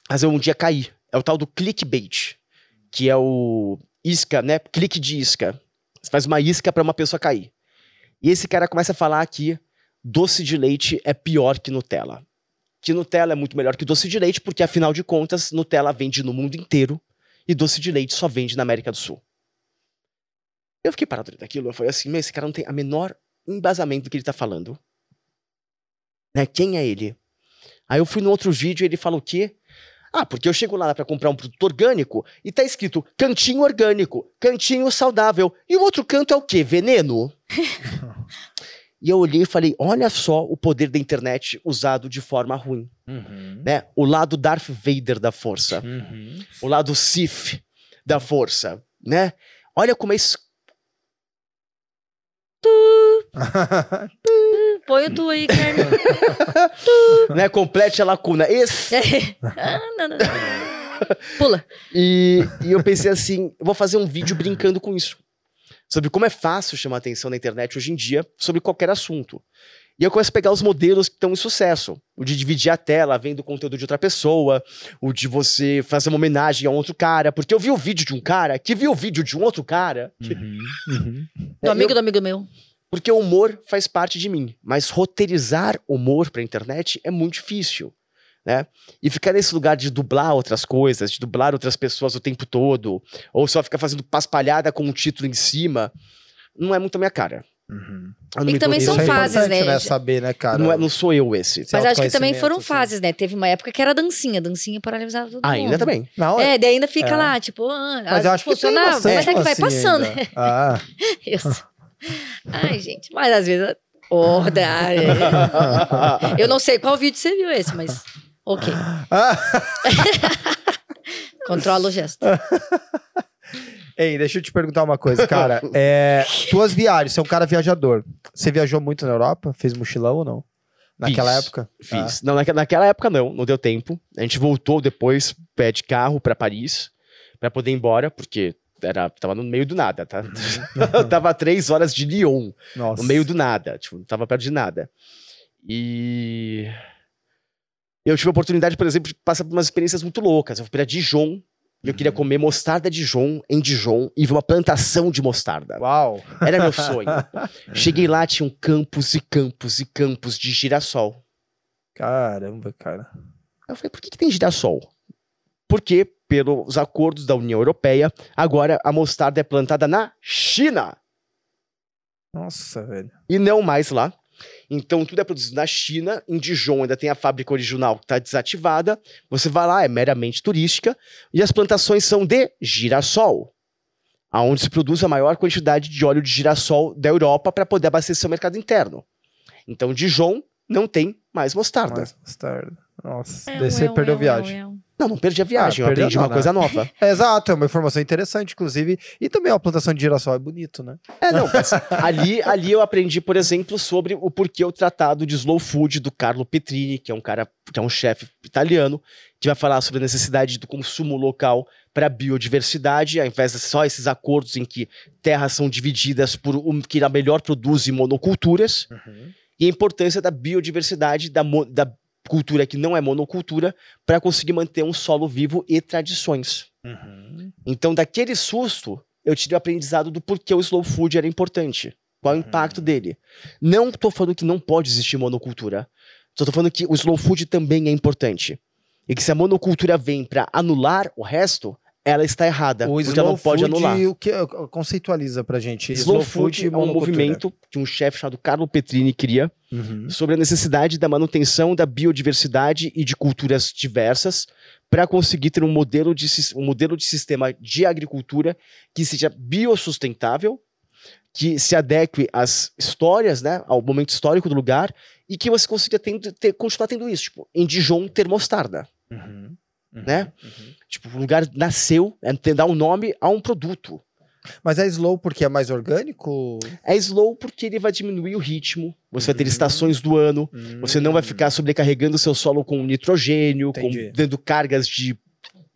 mas eu um dia caí. É o tal do clickbait, que é o isca, né? Clique de isca. Você faz uma isca pra uma pessoa cair. E esse cara começa a falar que doce de leite é pior que Nutella. Que Nutella é muito melhor que doce de leite, porque afinal de contas, Nutella vende no mundo inteiro e doce de leite só vende na América do Sul. Eu fiquei parado daquilo, eu falei assim, esse cara não tem a menor embasamento do que ele tá falando. Né? Quem é ele? Aí eu fui no outro vídeo e ele fala o quê? Ah, porque eu chego lá para comprar um produto orgânico e tá escrito cantinho orgânico, cantinho saudável. E o outro canto é o quê? Veneno? e eu olhei e falei: olha só o poder da internet usado de forma ruim. Uhum. Né? O lado Darth Vader da força. Uhum. O lado Sith da força. Né? Olha como é isso. Põe o tu aí, Carmen. Né? Complete a lacuna. Esse ah, não, não, não. Pula. E, e eu pensei assim, eu vou fazer um vídeo brincando com isso. Sobre como é fácil chamar atenção na internet hoje em dia sobre qualquer assunto. E eu começo a pegar os modelos que estão em sucesso. O de dividir a tela vendo o conteúdo de outra pessoa. O de você fazer uma homenagem a um outro cara. Porque eu vi o vídeo de um cara que viu o vídeo de um outro cara. Uhum. Uhum. Do É, amigo eu- do amigo meu. Porque o humor faz parte de mim. Mas roteirizar humor pra internet é muito difícil. Né? E ficar nesse lugar de dublar outras coisas, de dublar outras pessoas o tempo todo, ou só ficar fazendo paspalhada com um título em cima, não é muito a minha cara. Uhum. E também são Isso é fases, importante, né? Saber, né, cara? não, é- não sou eu esse. Mas acho que também foram assim. fases, né? Teve uma época que era dancinha. Dancinha paralisava todo Ainda mundo. também. Não, É, daí ainda fica É. lá, tipo, ah, Mas eu acho que tem funcionava, bastante mas é que vai assim passando. ainda. Ah. Isso. Ai, gente, mas às vezes. Oh, dá- eu não sei qual vídeo você viu esse, mas. Ok. Ah. Controla o gesto. Ei, deixa eu te perguntar uma coisa, cara. É, tuas viagens, você é um cara viajador. Você viajou muito na Europa? Fez mochilão ou não? Naquela Fiz, época? Fiz. Não, naque- naquela época não, não deu tempo. A gente voltou depois, pé de carro pra Paris, pra poder ir embora, porque era, tava no meio do nada, tá? tava a três horas de Lyon. Nossa. no meio do nada, tipo, não tava perto de nada. E eu tive a oportunidade, por exemplo, de passar por umas experiências muito loucas. Eu fui pra Dijon, e eu queria comer mostarda Dijon em Dijon e ver uma plantação de mostarda. Uau. Era meu sonho. Cheguei lá, tinham campos e campos e campos de girassol. Caramba, cara. Eu falei, por que, que tem girassol? Porque, pelos acordos da União Europeia, agora a mostarda é plantada na China. Nossa, velho. e não mais lá. Então tudo é produzido na China, em Dijon ainda tem a fábrica original que está desativada. Você vai lá, é meramente turística, e as plantações são de girassol, aonde se produz a maior quantidade de óleo de girassol da Europa para poder abastecer o mercado interno. Então Dijon não tem mais mostarda. Mais mostarda. Nossa, É, daí você ué, perdeu a viagem. ué, ué. Não, não perdi a viagem, Ah, eu aprendi não, uma né? coisa nova. É, exato, é uma informação interessante, inclusive. E também a plantação de girassol é bonito, né? É, não, ali, ali eu aprendi, por exemplo, sobre o porquê o tratado de slow food do Carlo Petrini, que é um cara, que é um chefe italiano, que vai falar sobre a necessidade do consumo local para biodiversidade, ao invés de só esses acordos em que terras são divididas por o que a melhor produz monoculturas, e a importância da biodiversidade, da, da cultura que não é monocultura, para conseguir manter um solo vivo e tradições. Uhum. Então, daquele susto, eu tive o aprendizado do porquê o slow food era importante. Qual o Uhum. impacto dele. Não tô falando que não pode existir monocultura. Só tô falando que o slow food também é importante. E que se a monocultura vem para anular o resto, ela está errada. O porque slow ela não pode food, anular. o que conceitualiza pra gente? Slow food e é um movimento que um chefe chamado Carlo Petrini cria Uhum. sobre a necessidade da manutenção da biodiversidade e de culturas diversas para conseguir ter um modelo, de, um modelo de sistema de agricultura que seja biossustentável, que se adeque às histórias, né, ao momento histórico do lugar e que você consiga tendo- ter- continuar tendo isso. Tipo, em Dijon ter mostarda. Uhum. Uhum. Né? Uhum. Tipo, o lugar nasceu, é, dar um nome a um produto. Mas é slow porque é mais orgânico? É slow porque ele vai diminuir o ritmo, você vai ter Uhum. estações do ano, Você não vai ficar sobrecarregando seu solo com nitrogênio, com, dando cargas de,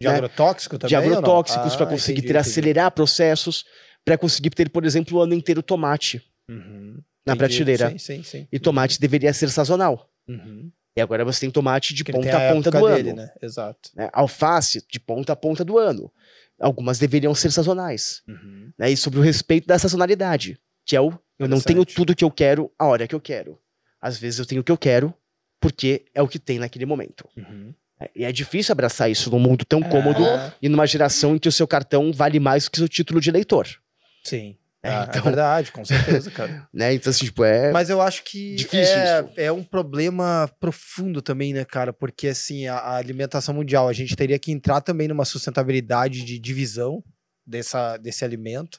De né, agrotóxico também? de agrotóxicos para Ah, conseguir entendi, ter entendi. acelerar processos, para conseguir ter, por exemplo, o ano inteiro tomate Uhum. na Entendi. prateleira. Sim, sim, sim. E tomate deveria ser sazonal. Uhum. E agora você tem tomate de Porque ponta a ponta do dele, ano. né? Exato. né? Alface de ponta a ponta do ano. Algumas deveriam ser sazonais. Uhum. Né? E sobre o respeito da sazonalidade. que é o eu não tenho tudo que eu quero a hora que eu quero. Às vezes eu tenho o que eu quero porque é o que tem naquele momento. É, E é difícil abraçar isso num mundo tão cômodo É, e numa geração em que o seu cartão vale mais que o seu título de eleitor. sim. É, É, é então- verdade, com certeza, cara. Né? Então, assim, tipo, é. Mas eu acho que Difícil é, é um problema profundo também, né, cara? Porque, assim, a, a alimentação mundial, a gente teria que entrar também numa sustentabilidade de divisão dessa, desse alimento.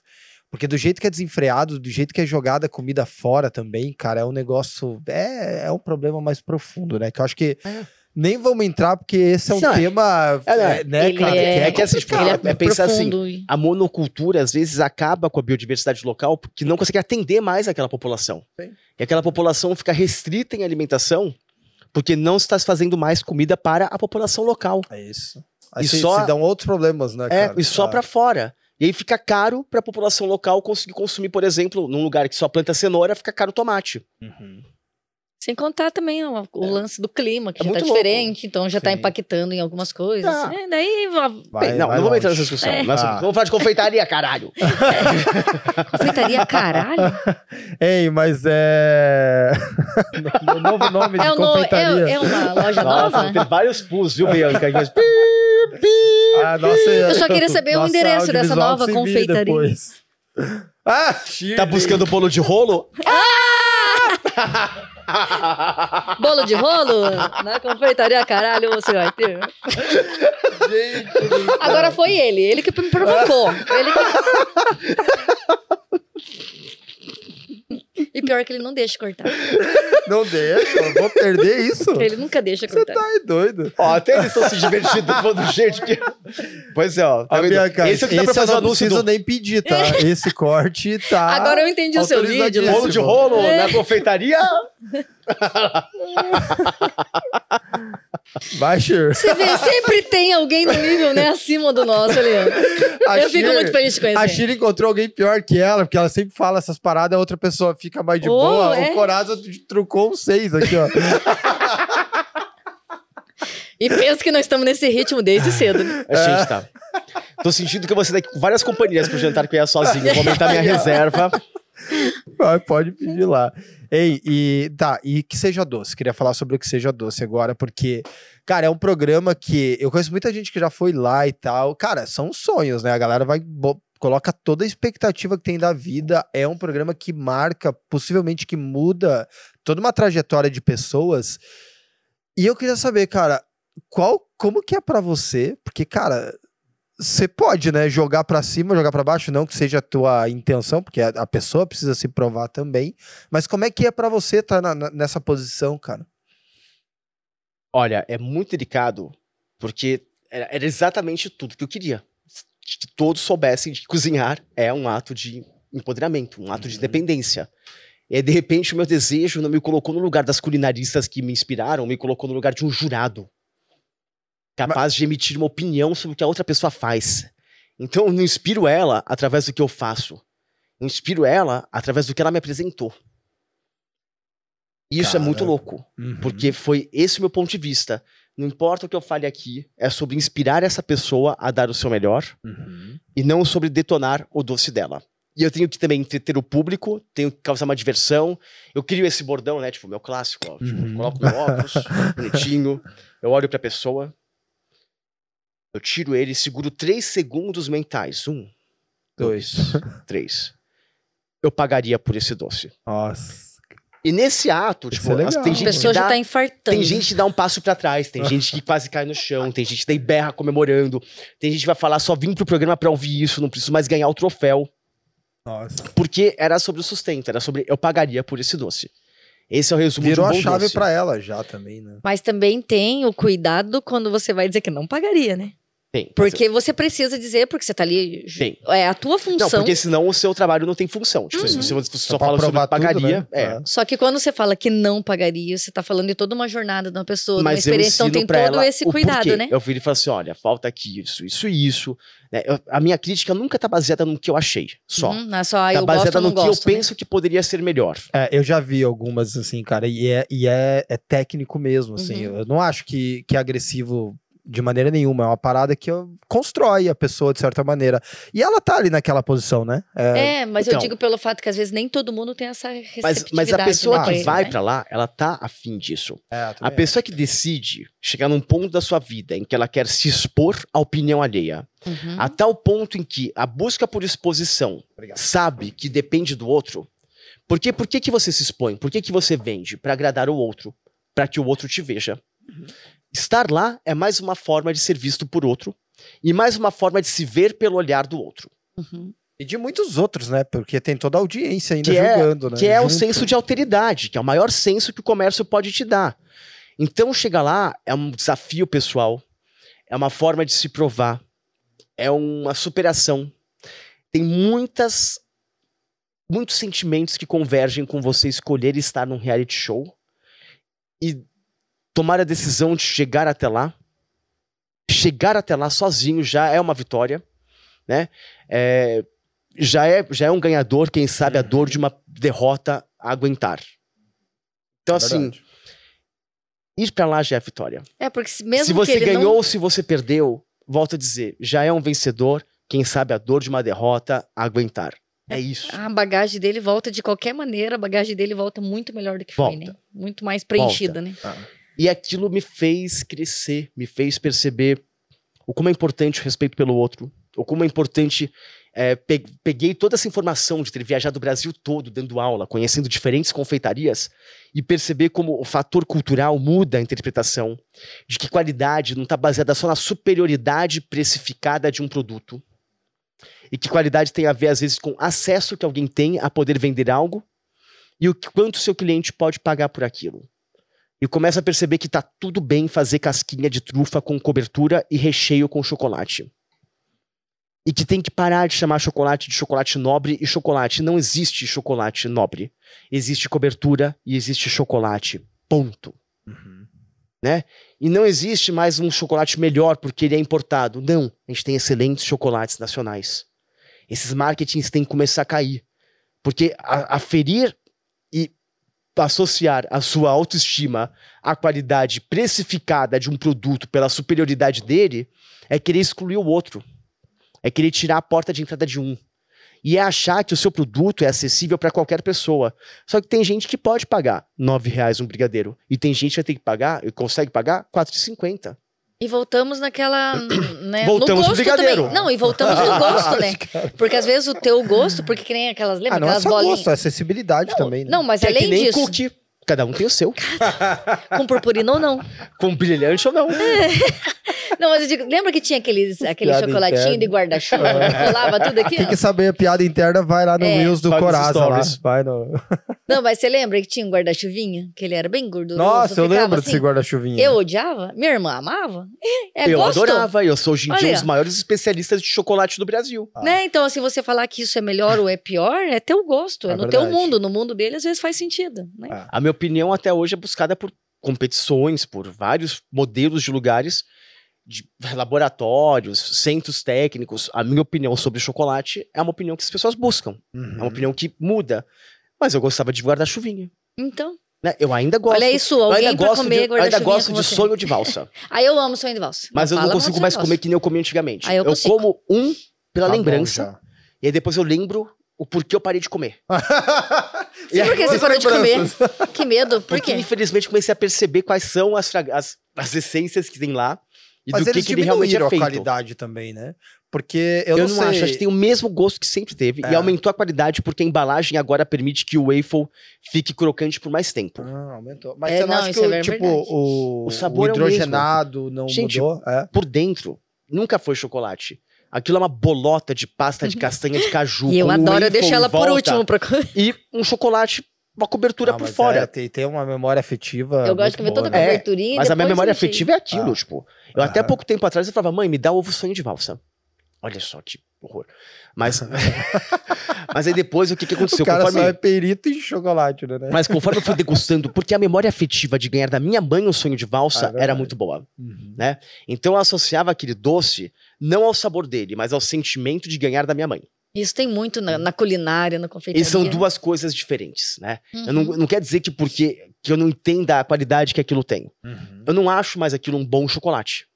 Porque do jeito que é desenfreado, do jeito que é jogada a comida fora também, cara, é um negócio. É, é um problema mais profundo, né? Que eu acho que. É. Nem vamos entrar, porque esse é um é- tema. é, é, né, Ele cara? é, é que assim, tipo, é, é pensar assim, profundo. e- a monocultura às vezes acaba com a biodiversidade local porque não consegue atender mais aquela população. Sim. E aquela população fica restrita em alimentação porque não está se fazendo mais comida para a população local. É isso. Aí E se, só- se dão outros problemas, né, É, cara? e só Ah, para fora. E aí fica caro para a população local conseguir consumir, por exemplo, num lugar que só planta cenoura, fica caro tomate. uhum. Sem contar também o, o lance do clima, que É já tá muito louco. diferente, então já tá Sim. impactando em algumas coisas. Tá. É, daí Vai- Bem, não, vai não vamos entrar nessa discussão. É. Ah. vamos falar de confeitaria, caralho. confeitaria caralho. Ei, mas é. o novo nome de É, o no- confeitaria. é, é uma loja Nossa, nova? tem vários pus, viu, Bianca? Mas- Ah, nossa, Eu só queria saber o endereço dessa nova confeitaria. depois. Ah, Shirley. Tá buscando bolo de rolo? Bolo de rolo? Na confeitaria caralho você vai ter. Gente do. Agora foi ele, ele que me provocou. Ele que... E pior que ele não deixa cortar. Não deixa, eu vou perder isso. Ele nunca deixa Você cortar. tá aí doido. Ó, até eles estão se divertindo falando gente que. Pois é, ó. Tá Esse é o que dá pra eu fazer o não anúncio preciso do nem pedir, tá? Esse corte tá. Agora eu entendi o seu vídeo. bolo de rolo É. na confeitaria. Vai, Shir. Você vê, sempre tem alguém no nível, né, acima do nosso, Leandro. A Eu fico muito feliz de A conhecer. Shira encontrou alguém pior que ela, porque ela sempre fala essas paradas, a outra pessoa fica mais de Oh, boa. é? O Coraza trucou um seis aqui, ó. E penso que nós estamos nesse ritmo desde cedo. né? A gente tá. Tô sentindo que eu vou sair daqui com várias companhias pro jantar que eu ia sozinho. Vou aumentar minha reserva. Vai, pode pedir lá. Ei, e tá, e que seja doce. Queria falar sobre o que seja doce agora, porque, cara, é um programa que eu conheço muita gente que já foi lá e tal. Cara, são sonhos, né? A galera vai coloca toda a expectativa que tem da vida. É um programa que marca, possivelmente que muda toda uma trajetória de pessoas. E eu queria saber, cara, qual como que é pra você? Porque, cara, você pode, né, jogar pra cima, jogar pra baixo, não que seja a tua intenção, porque a, a pessoa precisa se provar também. Mas como é que é pra você estar nessa posição, cara? Olha, é muito delicado, porque era, era exatamente tudo que eu queria. Que todos soubessem que cozinhar é um ato de empoderamento, um ato de Uhum. dependência. E aí, de repente, o meu desejo não me colocou no lugar das culinaristas que me inspiraram, me colocou no lugar de um jurado. Capaz de emitir uma opinião sobre o que a outra pessoa faz. Então, eu não inspiro ela através do que eu faço. Eu inspiro ela através do que ela me apresentou. E isso é muito louco. Porque foi esse o meu ponto de vista. Não importa o que eu fale aqui, é sobre inspirar essa pessoa a dar o seu melhor Uhum. e não sobre detonar o doce dela. E eu tenho que também entreter o público, tenho que causar uma diversão. Eu crio esse bordão, né? Tipo, meu clássico, ó. Tipo, Uhum. coloco meu óculos, bonitinho. Eu olho pra pessoa. Eu tiro ele e seguro três segundos mentais. Um, Dois. três. Eu pagaria por esse doce. Nossa. E nesse ato, Isso tipo, é as- tem A gente pessoa que já dá... tá infartando. Tem gente que dá um passo pra trás, tem gente que quase cai no chão, tem gente que daí berra comemorando, tem gente que vai falar só vim pro programa pra ouvir isso, não preciso mais ganhar o troféu, Nossa. porque era sobre o sustento, era sobre eu pagaria por esse doce. Esse é o resumo Virou de a um bom chave pra ela já também, né? Mas também tem o cuidado quando você vai dizer que não pagaria, né? Tem. Porque você precisa dizer, porque você tá ali. Tem. É a tua Não, função. porque senão o seu trabalho não tem função. Tipo, se você, só pra fala sobre provar tudo, pagaria, né? é. Ah. Só que quando você fala que não pagaria, você tá falando de toda uma jornada de uma pessoa, de uma experiência. Então tem todo esse o cuidado, né? Eu viro e falo assim, olha, falta aqui isso, isso e isso. né? Eu- a minha crítica nunca tá baseada no que eu achei, só. Uhum, não é só ah, Tá eu baseada no não que gosto. eu né? penso que poderia ser melhor. É, eu já vi algumas, assim, cara, e é, e é, é técnico mesmo, assim. Uhum. Eu não acho que, que é agressivo de maneira nenhuma. É uma parada que constrói a pessoa de certa maneira. E ela tá ali naquela posição, né? É, É, mas Então. eu digo pelo fato que às vezes nem todo mundo tem essa Mas, receptividade. mas a pessoa né, que ele, vai né? pra lá, ela tá afim disso. é, A pessoa que decide chegar num ponto da sua vida em que ela quer se expor à opinião alheia, Uhum. a tal ponto em que a busca por exposição Obrigado. sabe que depende do outro. Por que, por que, que você se expõe? Por que, que você vende? Para agradar o outro, para que o outro te veja. Estar lá é mais uma forma de ser visto por outro e mais uma forma de se ver pelo olhar do outro. Uhum. E de muitos outros, né? Porque tem toda a audiência ainda Que é- julgando, né? Que é o Junto. senso de alteridade, que é o maior senso que o comércio pode te dar. Então, chegar lá é um desafio pessoal, é uma forma de se provar, é uma superação. Tem muitas, muitos sentimentos que convergem com você escolher estar num reality show e tomar a decisão de chegar até lá. Chegar até lá sozinho já é uma vitória, né? É, já é, já é um ganhador, quem sabe, a dor de uma derrota a aguentar. Então, É assim, ir pra lá já é vitória. É, porque se- mesmo se você ganhou não... ou se você perdeu, volto a dizer, já é um vencedor, quem sabe a dor de uma derrota a aguentar. É isso. A bagagem dele volta de qualquer maneira, a bagagem dele volta muito melhor do que foi, Volta. né? Muito mais preenchida, né? E aquilo me fez crescer, me fez perceber o como é importante o respeito pelo outro, o como é importante. é, pe- peguei toda essa informação de ter viajado o Brasil todo dando aula, conhecendo diferentes confeitarias e perceber como o fator cultural muda a interpretação, de que qualidade não está baseada só na superioridade precificada de um produto. E que qualidade tem a ver, às vezes, com acesso que alguém tem a poder vender algo e o quanto seu cliente pode pagar por aquilo e começa a perceber que tá tudo bem fazer casquinha de trufa com cobertura e recheio com chocolate. E que tem que parar de chamar chocolate de chocolate nobre e chocolate. Não existe chocolate nobre. Existe cobertura e existe chocolate. Ponto. Uhum. E não existe mais um chocolate melhor porque ele é importado. Não. A gente tem excelentes chocolates nacionais. Esses marketings têm que começar a cair. Porque a- aferir e associar a sua autoestima à qualidade precificada de um produto pela superioridade dele é querer excluir o outro. É querer tirar a porta de entrada de um. E é achar que o seu produto é acessível para qualquer pessoa. Só que tem gente que pode pagar 9 reais um brigadeiro. E tem gente que vai ter que pagar, e consegue pagar R$ 4,50. E voltamos naquela. Né, Voltamos no gosto brigadeiro. também. Não, e voltamos no gosto, né? Porque às vezes o teu gosto, porque que nem aquelas. Lembra Ah, não é aquelas só bolinhas? gosto, é acessibilidade também, né? Não, mas Que é que além nem disso, cookie. Cada um tem o seu. com purpurina ou não. Com brilhante ou não. Não, mas eu digo, lembra que tinha aqueles, aquele Piada chocolatinho interna. de guarda-chuva que colava tudo aqui? Quem ó? quer saber a piada interna, vai lá no É. Reels do Vai Coraza lá. Vai no... Não, mas você lembra que tinha um guarda-chuvinha? Que ele era bem gorduroso. Nossa, eu lembro assim? desse guarda-chuvinha. Eu odiava, minha irmã amava. É, eu gosto. adorava. Eu sou hoje em dia um dos maiores especialistas de chocolate do Brasil. Ah. Né? Então, assim, você falar que isso é melhor ou é pior, é teu gosto, é, É no teu verdade. mundo. No mundo dele, às vezes faz sentido. Né? Ah. A minha opinião até hoje é buscada por competições, por vários modelos de lugares, de laboratórios, centros técnicos. A minha opinião sobre chocolate é uma opinião que as pessoas buscam. É Uhum. uma opinião que muda. Mas eu gostava de guarda-chuvinha. Então, Né? Eu ainda gosto. olha isso, eu alguém ainda pra gosto comer de, eu ainda gosto de você. sonho de valsa. Aí eu amo sonho de valsa. Mas eu não fala consigo mais comer que nem eu comia antigamente. Ah, eu eu como um pela Tá bom lembrança. já. E aí depois eu lembro o porquê eu parei de comer. E por que você parou de comer? Que medo, por Porque quê? infelizmente comecei a perceber quais são as, as, as essências que tem lá e Mas do que, eles que ele realmente é diminuíram a feito. qualidade também, né? Porque eu, Eu, não, não, sei... acho, acho que tem o mesmo gosto que sempre teve. É. E aumentou a qualidade porque a embalagem agora permite que o waffle fique crocante por mais tempo. Ah, aumentou. Mas É, você não, não, acha que, é o, tipo, o, O sabor o é o mesmo. hidrogenado não Gente, mudou? É. Por dentro, nunca foi chocolate. Aquilo é uma bolota de pasta de castanha de caju. E eu com um adoro, eu deixo ela por volta último. Pra... E um chocolate, uma cobertura Não, por mas fora. é, tem, tem uma memória afetiva Eu gosto de comer boa, toda a né? É, coberturinha. e Mas a minha memória afetiva é aquilo, Ah. tipo. Eu até Aham. pouco tempo atrás eu falava, mãe, me dá ovo sonho de valsa. Olha só que horror. Mas, mas aí depois o que, que aconteceu? O cara Conforme- só é perito em chocolate, né? Mas conforme eu fui degustando, porque a memória afetiva de ganhar da minha mãe um sonho de Ah, é valsa era muito boa. Uhum. Então eu associava aquele doce não ao sabor dele, mas ao sentimento de ganhar da minha mãe. Isso tem muito na, na culinária, na E confeitaria. são duas coisas diferentes, né? Uhum. Eu não, não quer dizer que porque que eu não entenda a qualidade que aquilo tem. Uhum. Eu não acho mais aquilo um bom chocolate.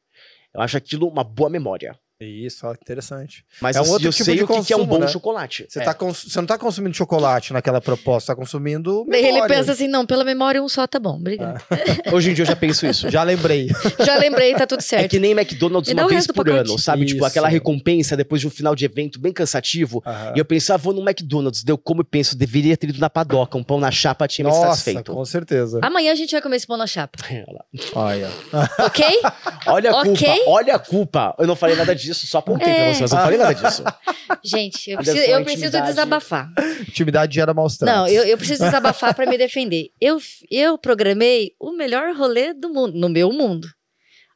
Eu acho aquilo uma boa memória. Isso, ó, interessante. Mas É um eu, outro eu tipo sei de o que, que é um consumo, bom né? chocolate. Você, É. tá cons- você não tá consumindo chocolate naquela proposta, você tá consumindo. Daí ele memória. pensa assim, não, pela memória um só tá bom, obrigado. Hoje em dia eu já penso isso. Já lembrei. Já lembrei, tá tudo É certo. que nem McDonald's uma vez por ano, sabe? Tipo, Isso. aquela recompensa depois de um final de evento bem cansativo. Aham. E eu penso, ah, vou no McDonald's. Deu como eu penso, deveria ter ido na padoca. Um pão na chapa tinha me Nossa, satisfeito. com certeza. Amanhã a gente vai comer esse pão na chapa, Olha. ok? Olha a Ok. culpa, olha a culpa. Eu não falei nada disso, só apontei É. pra você, mas eu não falei nada disso. Gente, eu preciso, eu preciso intimidade. desabafar. Intimidade gera maus tratos. Não, eu, eu preciso desabafar pra me defender. Eu, eu programei o melhor rolê do mundo, no meu mundo.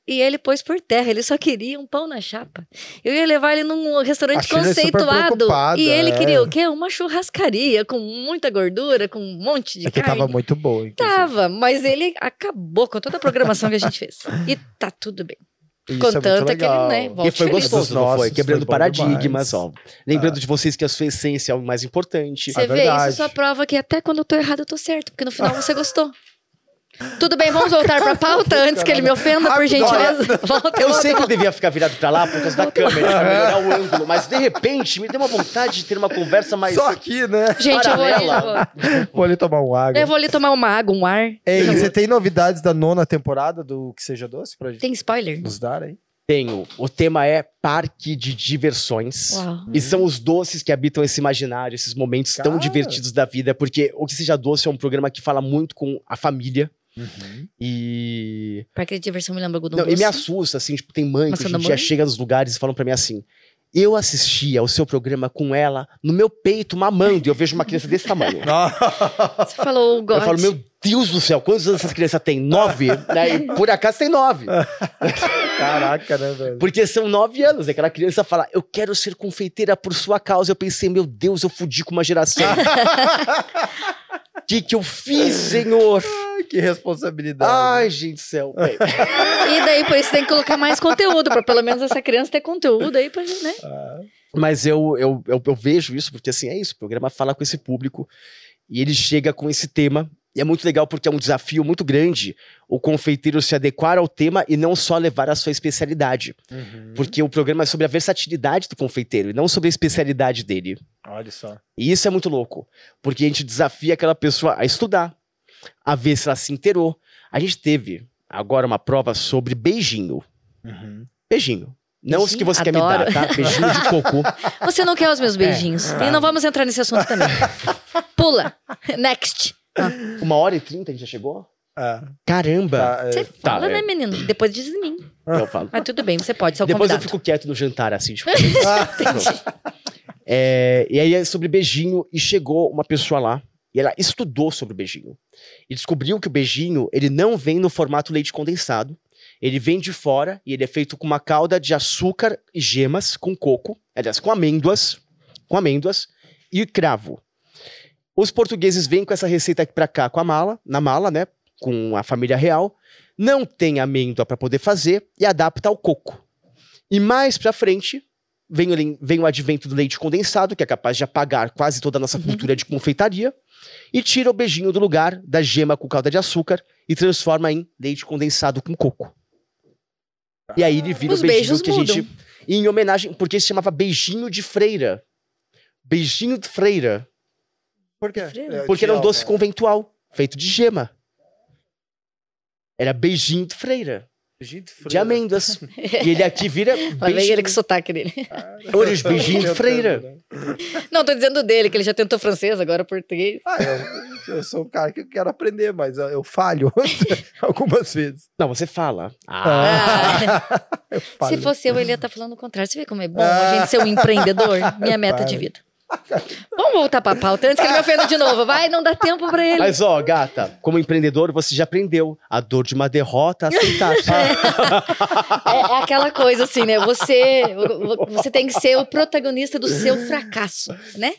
E ele pôs por terra, ele só queria um pão na chapa. Eu ia levar ele num restaurante é conceituado. E ele é. queria o quê? Uma churrascaria com muita gordura, com um monte de É que carne. tava muito boa, inclusive. Tava, mas ele acabou com toda a programação que a gente fez. E tá tudo bem. Isso é Contanto é que ele, né, E foi feliz. gostoso, não foi? Quebrando foi paradigmas, ó. Lembrando de vocês que a sua essência é o mais importante. Você É vê, verdade. isso só prova que até quando eu tô errado, eu tô certo, porque no final você gostou. Tudo bem, vamos voltar pra pauta antes que ele me ofenda, por gentileza. Volta, Eu sei que eu devia ficar virado pra lá por causa da câmera, pra melhorar o ângulo, mas de repente me deu uma vontade de ter uma conversa mais. Só aqui, né? Gente, eu vou, ali, eu vou- Vou ali tomar um água. eu vou ali tomar uma água, um ar. Ei, você tem novidades da nona temporada do Que Seja Doce pra gente Tem spoiler? nos dar aí? Tenho. O tema é parque de diversões. Uau. E são os doces que habitam esse imaginário, esses momentos tão Cara. divertidos da vida, porque o que seja doce é um programa que fala muito com a família Uhum. e Parque de diversão me lembra algodão não, e doce. me assusta assim, tipo, tem mãe que Maçã hoje em dia mãe? chega nos lugares e falam pra mim assim: "Eu assistia ao seu programa com ela no meu peito mamando", e eu vejo uma criança desse tamanho. Você falou o Eu God. falo, meu Deus do céu, quantos anos essa criança tem? Nove? Né? E por acaso tem nove. Caraca, né, velho? Porque são nove anos. Aquela criança fala, eu quero ser confeiteira por sua causa. Eu pensei, meu Deus, eu fudi com uma geração. O que, que eu fiz, senhor? Ai, que responsabilidade. Ai, gente do céu. E daí, por isso, tem que colocar mais conteúdo, pra pelo menos essa criança ter conteúdo aí pra né? Mas eu, eu, eu, eu vejo isso, porque assim, é isso. O programa fala com esse público e ele chega com esse tema. E é muito legal porque é um desafio muito grande o confeiteiro se adequar ao tema e não só levar a sua especialidade. Uhum. Porque o programa é sobre a versatilidade do confeiteiro e não sobre a especialidade dele. Olha só. E isso é muito louco, porque a gente desafia aquela pessoa a estudar, a ver se ela se inteirou. A gente teve agora uma prova sobre beijinho. Uhum. Beijinho. Não os que Beijinho? você quer me Adoro. dar, tá? Beijinho de cocô. Você não quer os meus beijinhos. tá. E não vamos entrar nesse assunto também. Pula. Next. Uma hora e trinta a gente já chegou? É, Caramba! tá, é, Você Tá, fala, é. né, menino? Depois diz de mim. Eu falo. Mas tudo bem, você pode, ser o Depois eu convidado. fico quieto no jantar, assim, tipo. Ah, É, e aí é sobre beijinho, e chegou uma pessoa lá, e ela estudou sobre o beijinho. E descobriu que o beijinho, ele não vem no formato leite condensado, ele vem de fora, e ele é feito com uma calda de açúcar e gemas, com coco, aliás, com amêndoas, com amêndoas, e cravo. Os portugueses vêm com essa receita aqui pra cá, com a mala, na mala, né, com a família real, não tem amêndoa para poder fazer, e adapta ao coco. E mais pra frente, vem o, vem o advento do leite condensado, que é capaz de apagar quase toda a nossa cultura de confeitaria, e tira o beijinho do lugar da gema com calda de açúcar e transforma em leite condensado com coco. E aí ele vira Os o beijinho que a gente. Em homenagem, porque se chamava beijinho de freira. Beijinho de freira. Por quê? Freira. É, Porque era um doce conventual, feito de gema. Era beijinho de freira, Gente, de freira. amêndoas. e ele aqui vira beijinho, ele com o sotaque dele. olha os beijinhos de freira. né? Não, tô dizendo dele, que ele já tentou francês, agora português. Ah, eu, eu sou um cara que quero aprender, mas eu, eu falho algumas vezes. Não, você fala. Ah, Ah, Eu se fosse eu, ele ia estar falando o contrário. Você vê como é bom a gente ser um empreendedor? Minha meta de vida. Vamos voltar pra pauta antes que ele me ofenda de novo. Vai, não dá tempo pra ele. Mas ó, gata, como empreendedor, você já aprendeu a dor de uma derrota, aceitar. É, é aquela coisa assim, né? Você, você tem que ser o protagonista do seu fracasso, né?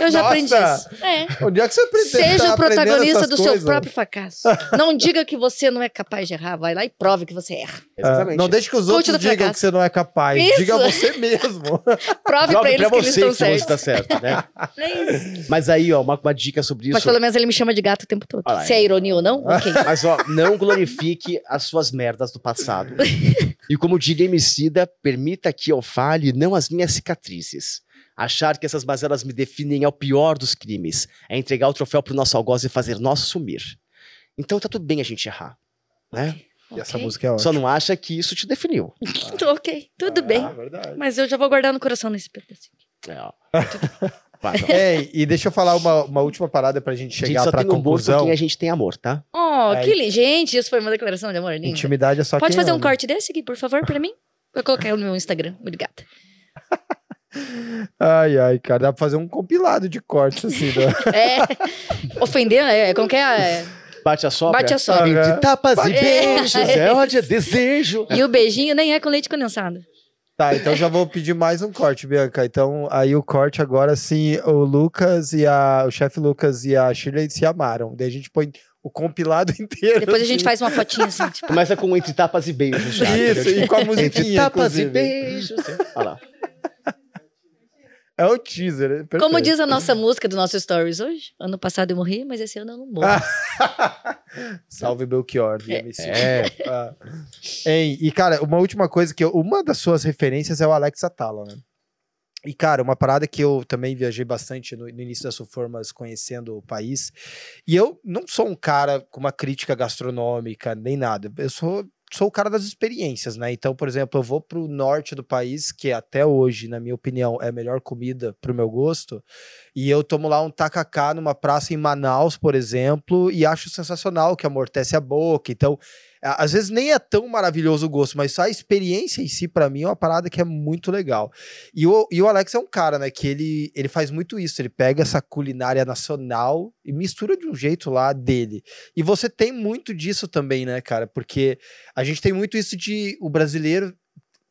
Eu já Nossa! aprendi isso. É. Onde é que você aprendeu? Seja tá o protagonista do seu coisas? próprio fracasso. Não diga que você não é capaz de errar. Vai lá e prove que você erra. Ah, não deixe que os Coach outros digam fracasso. que você não é capaz. Isso. Diga você mesmo. Prove, Prove pra eles pra que eles você estão você certos. tá certo, né? É isso. Mas aí, ó, uma, uma dica sobre isso. Mas pelo menos ele me chama de gato o tempo todo. Lá, Se é ironia ou não, ok. Mas, ó, não glorifique as suas merdas do passado. E como diria Emicida, permita que eu fale não as minhas cicatrizes. Achar que essas mazelas me definem é o pior dos crimes. É entregar o troféu pro nosso algoz e fazer nós sumir. Então tá tudo bem a gente errar, né? E essa Ok. música é ótima. Só não acha que isso te definiu. Ok, tudo bem. Ah, verdade. Mas eu já vou guardar no coração nesse pedacinho. É. Ei, e deixa eu falar uma, uma última parada pra gente A gente chegar só pra tem conclusão. quem a gente tem amor, tá? Oh, É, que lindo. Gente, isso foi uma declaração de amor linda. Intimidade é só Pode quem fazer um ama. corte desse aqui, por favor, pra mim? Vou colocar no meu Instagram. Obrigada. Ai, ai, cara, dá pra fazer um compilado de cortes assim. né? É. Ofender, é, como que é? Bate a sobra. Bate a sobra. Entre tapas e É. beijos, é ódio, é desejo. E o beijinho nem é com leite condensado. Tá, então já vou pedir mais um corte, Bianca. Então, aí o corte agora sim, o Lucas e a. O chefe Lucas e a Shirley se amaram. Daí a gente põe o compilado inteiro. Depois a gente assim. faz uma fotinha assim, tipo. Começa com entre tapas e beijos já. Isso, entendeu? e com a musiquinha. Entre tapas e inclusive. beijos. Olha lá. É o teaser? Perfeito. Como diz a nossa música do nosso Stories hoje. Ano passado eu morri, mas esse ano eu não morro. Salve Belchior, do MC. É. Ah. Hein, e cara, uma última coisa que eu, uma das suas referências é o Alex Atala, né? E cara, uma parada que eu também viajei bastante no, no início das suas formas conhecendo o país. E eu não sou um cara com uma crítica gastronômica nem nada. Eu sou sou o cara das experiências, né? Então, por exemplo, eu vou pro norte do país, que até hoje, na minha opinião, é a melhor comida pro meu gosto, e eu tomo lá um tacacá numa praça em Manaus, por exemplo, e acho sensacional, que amortece a boca. Então, às vezes nem é tão maravilhoso o gosto, mas só a experiência em si, pra mim, é uma parada que é muito legal. E o, e o Alex é um cara, né, que ele, ele faz muito isso, ele pega essa culinária nacional e mistura de um jeito lá dele. E você tem muito disso também, né, cara? Porque a gente tem muito isso de o brasileiro.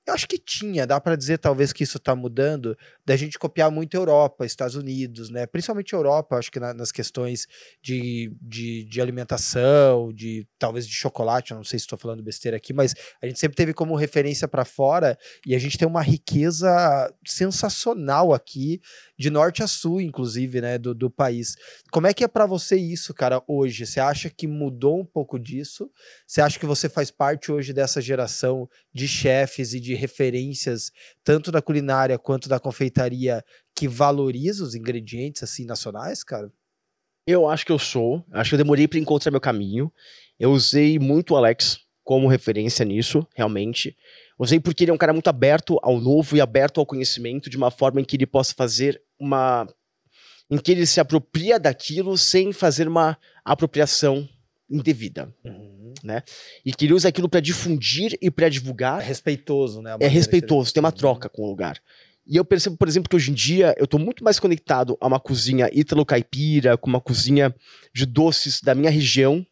Eu acho que tinha, dá pra dizer talvez que isso tá mudando, da gente copiar muito Europa, Estados Unidos, né? Principalmente Europa, acho que na- nas questões de, de, de alimentação, de talvez de chocolate, não sei se estou falando besteira aqui, mas a gente sempre teve como referência para fora e a gente tem uma riqueza sensacional aqui, de norte a sul, inclusive, né, do, do país. Como é que é para você isso, cara, hoje? Você acha que mudou um pouco disso? Você acha que você faz parte hoje dessa geração de chefes e de referências, tanto da culinária quanto da confeitaria, que valoriza os ingredientes assim nacionais, cara? Eu acho que eu sou. Acho que eu demorei pra encontrar meu caminho. Eu usei muito o Alex como referência nisso, realmente. Usei porque ele é um cara muito aberto ao novo e aberto ao conhecimento de uma forma em que ele possa fazer uma. em que ele se apropria daquilo sem fazer uma apropriação indevida. E que ele usa aquilo pra difundir e pra divulgar É respeitoso, né? é respeitoso, tem uma troca com o lugar. E eu percebo, por exemplo, que hoje em dia eu tô muito mais conectado a uma cozinha ítalo-caipira, com uma cozinha de doces da minha região,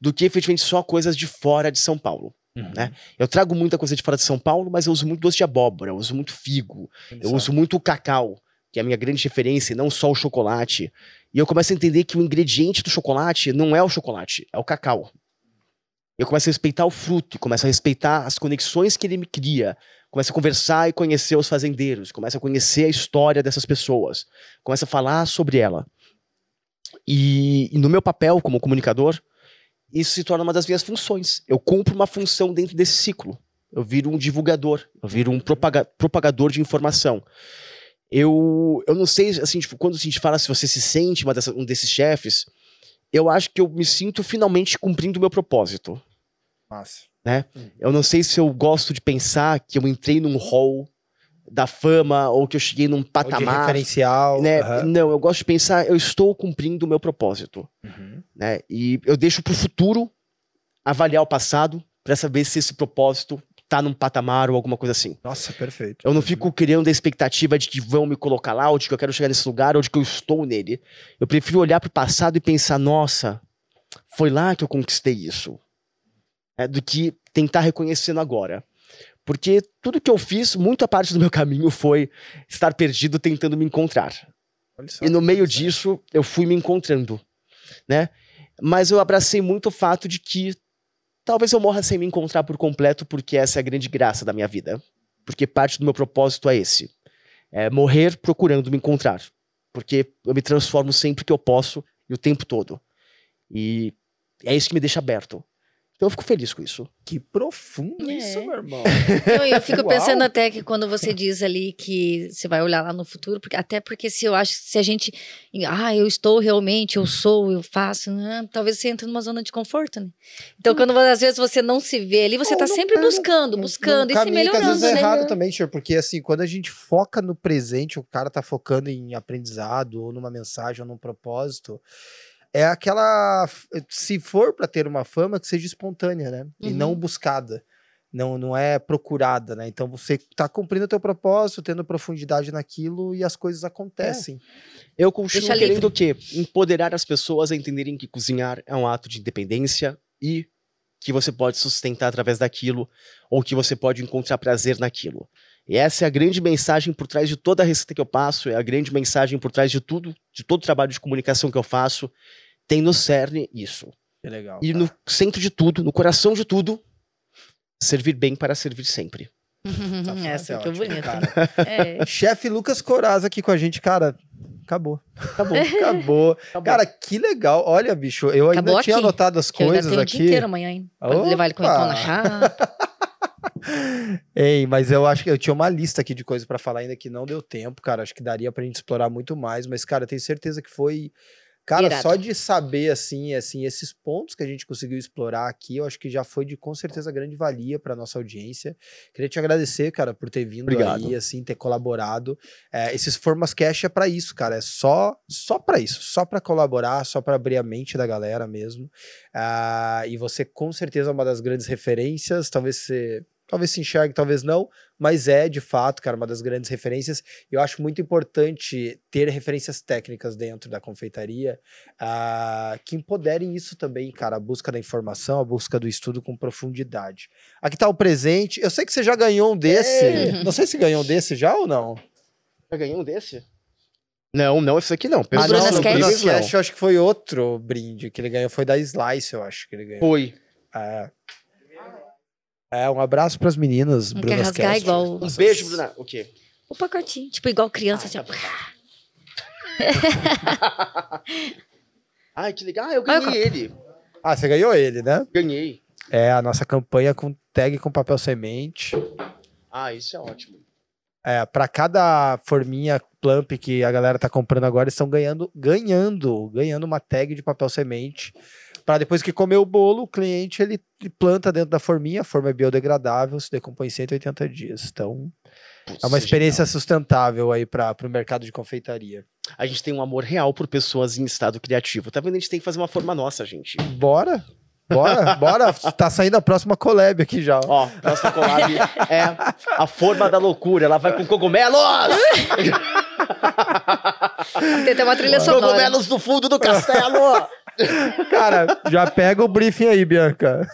do que efetivamente só coisas de fora de São Paulo. Uhum. né? Eu trago muita coisa de fora de São Paulo, mas eu uso muito doce de abóbora, eu uso muito figo, eu uso muito cacau, que é a minha grande referência, e não só o chocolate. E eu começo a entender que o ingrediente do chocolate não é o chocolate, é o cacau. Eu começo a respeitar o fruto, começo a respeitar as conexões que ele me cria, começo a conversar e conhecer os fazendeiros, começo a conhecer a história dessas pessoas, começo a falar sobre ela. E, e no meu papel como comunicador, isso se torna uma das minhas funções. Eu cumpro uma função dentro desse ciclo. Eu viro um divulgador, eu viro um propaga- propagador de informação. Eu, eu não sei, assim, tipo, quando a gente fala se você se sente dessa- um desses chefes, eu acho que eu me sinto finalmente cumprindo o meu propósito. Massa. Eu não sei se eu gosto de pensar que eu entrei num hall da fama ou que eu cheguei num patamar. referencial. Né? aham. Não, eu gosto de pensar, eu estou cumprindo o meu propósito. Uhum. Né? E eu deixo pro futuro avaliar o passado para saber se esse propósito tá num patamar ou alguma coisa assim. Nossa, perfeito. Eu não fico criando a expectativa de que vão me colocar lá, ou de que eu quero chegar nesse lugar, ou de que eu estou nele. Eu prefiro olhar pro passado e pensar, nossa, foi lá que eu conquistei isso. É, do que tentar reconhecendo agora. Porque tudo que eu fiz, muita parte do meu caminho foi estar perdido tentando me encontrar. Só E no meio disso, eu fui me encontrando, né? Mas eu abracei muito o fato de que talvez eu morra sem me encontrar por completo, porque essa é a grande graça da minha vida. Porque parte do meu propósito é esse. É morrer procurando me encontrar. Porque eu me transformo sempre que eu posso e o tempo todo. E é isso que me deixa aberto. Então eu fico feliz com isso. Que profundo É. isso, meu irmão. Eu, eu fico Uau. pensando até que quando você diz ali que você vai olhar lá no futuro, porque até porque se eu acho que se a gente, ah, eu estou realmente, eu sou, eu faço, né, talvez você entre numa zona de conforto, né? Então quando às vezes você não se vê ali, você tá não sempre tá buscando, buscando Num e se caminho que às melhorando, vezes é né? errado também, Tio, porque assim, quando a gente foca no presente, o cara tá focando em aprendizado, ou numa mensagem, ou num propósito, é aquela. Se for pra ter uma fama, que seja espontânea, né? E Uhum. não buscada. Não, não é procurada, né? Então você tá cumprindo o teu propósito, tendo profundidade naquilo e as coisas acontecem. Eu continuo Deixa querendo livre. o quê? Empoderar as pessoas a entenderem que cozinhar é um ato de independência e que você pode sustentar através daquilo ou que você pode encontrar prazer naquilo. E essa é a grande mensagem por trás de toda a receita que eu passo, é a grande mensagem por trás de tudo, de todo o trabalho de comunicação que eu faço. Tem no cerne isso. Que legal. E no centro de tudo, no coração de tudo, servir bem para servir sempre. Essa é é bonita. cara. É. Chefe Lucas Coraz aqui com a gente, cara. Acabou. Acabou. Acabou. Acabou. Cara, que legal. Olha, bicho, eu ainda Acabou tinha aqui, anotado as Que eu ainda coisas tenho o aqui. dia inteiro amanhã, hein? Pode levar ele com pão na chapa. Ei, mas eu acho que eu tinha uma lista aqui de coisas pra falar ainda que não deu tempo, cara. Acho que daria pra gente explorar muito mais, mas cara, eu tenho certeza que foi Cara, Irado. só de saber assim, assim, esses pontos que a gente conseguiu explorar aqui, eu acho que já foi de com certeza grande valia para nossa audiência. Queria te agradecer, cara, por ter vindo Obrigado. aí, assim, ter colaborado. É, esses Formas Cash é para isso, cara, é só só para isso, só para colaborar, só para abrir a mente da galera mesmo. Ah, e você com certeza é uma das grandes referências, talvez você talvez se enxergue, talvez não, mas é de fato, cara, uma das grandes referências. Eu acho muito importante ter referências técnicas dentro da confeitaria ah, que empoderem isso também, cara, a busca da informação, a busca do estudo com profundidade. Aqui tá o presente. Eu sei que você já ganhou um desse. É. Não sei se ganhou um desse já ou não. Já ganhou um desse? Não, não, esse aqui não. Ah, não, no Brunas Incríveis, não. Cash eu acho que foi outro brinde que ele ganhou, foi da Slice, eu acho que ele ganhou. Foi. É, É, um abraço pras meninas, Não quer Brunas rasgar igual Um beijo, Bruna. O quê? o pacotinho. Tipo, igual criança, assim, ó. Ai, que legal. Ah, eu Ah, eu ganhei ele. Ah, você ganhou ele, né? Ganhei. É a nossa campanha com tag com papel semente. Ah, isso é ótimo. É, para cada forminha plump que a galera tá comprando agora, eles estão ganhando, ganhando, ganhando uma tag de papel semente. Para depois que comer o bolo, o cliente ele planta dentro da forminha, a forma é biodegradável, se decompõe em 180 dias. Então, Putz, é uma experiência genial. sustentável aí para o mercado de confeitaria. A gente tem um amor real por pessoas em estado criativo. Tá vendo? A gente tem que fazer uma forma nossa, gente. Bora? Bora, bora. Tá saindo a próxima collab aqui já. ó. Nossa collab é a forma da loucura. Ela vai com cogumelos! Tem até uma trilha sonora. cogumelos do fundo do castelo! Cara, já pega o briefing aí, Bianca.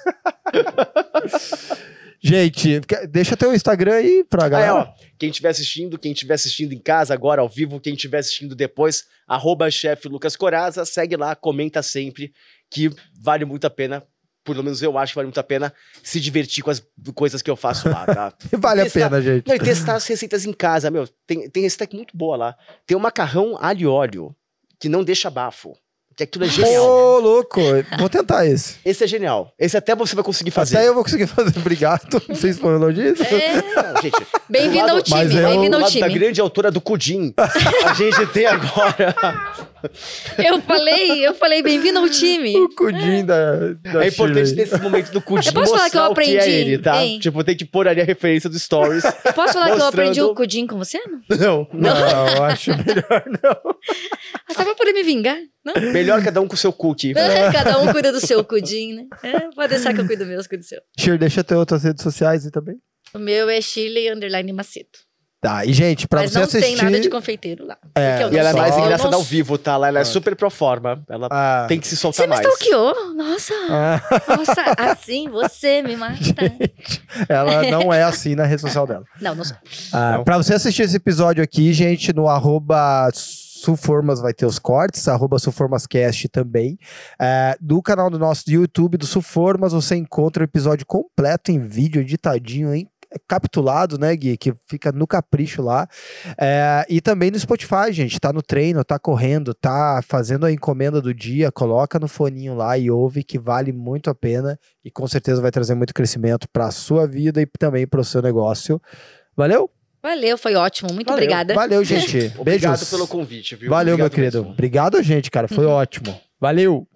Gente, deixa teu Instagram aí pra galera. ó, quem estiver assistindo, quem estiver assistindo em casa agora, ao vivo, quem estiver assistindo depois, arroba chefe Lucas Coraza, segue lá, comenta sempre, que vale muito a pena, pelo menos eu acho que vale muito a pena, se divertir com as coisas que eu faço lá, tá? vale a testar- pena, gente. Não, e testar as receitas em casa, meu, tem, tem receita muito boa lá. Tem um macarrão alho e óleo, que não deixa bafo, que aquilo é genial. Ô, louco. Vou tentar esse. Esse é genial. Esse até você vai conseguir fazer. Até eu vou conseguir fazer. Obrigado. Não sei se foi um elogio. É, gente, Bem-vindo Do ao time, eu- bem-vindo do ao lado da time. grande autora do Cudim, a gente tem agora Eu falei, eu falei, bem-vindo ao time. O cudim da, da É importante Chile. nesse momento do Cudim Eu posso falar que eu mostrar o que é aprendi, ele, tá? hein? Tipo, tem que pôr ali a referência do Stories. Posso falar que eu aprendi Mostrando- o pudim com você? Não? não, não. Não, eu acho melhor não. Ah, só pra poder me vingar? Não? Melhor cada um com o seu cookie. Cada um cuida do seu pudim, né? É, pode deixar que eu cuido do meu, eu cuido do seu. Shir, deixa teu outras redes sociais aí também. O meu é Shirley Underline Maceto. Tá, e gente, pra Mas você não assistir... tem nada de confeiteiro lá. É, eu E ela é mais engraçada não ao vivo, tá? Lá ela é Ah. super pro forma. Ela Ah, tem que se Você soltar me mais. stalkeou? Nossa, ah, nossa, assim você me mata. ela não é assim na rede social dela. Não, não sou. Ah, Não. pra você assistir esse episódio aqui, gente, no arroba Sulformas vai ter os cortes, arroba Sulformascast também. É, do canal do nosso YouTube do Sulformas, você encontra o episódio completo em vídeo, editadinho, hein? Capitulado, né, Gui? Que fica no capricho lá. É, e também no Spotify, gente. Tá no treino, tá correndo, tá fazendo a encomenda do dia, coloca no foninho lá e ouve que vale muito a pena e com certeza vai trazer muito crescimento para a sua vida e também para o seu negócio. Valeu? Valeu, foi ótimo. Muito Valeu. obrigada. Valeu, gente. Obrigado Beijos. pelo convite, viu? Valeu, Obrigado meu querido. mesmo. Obrigado, gente, cara. Foi ótimo. Valeu.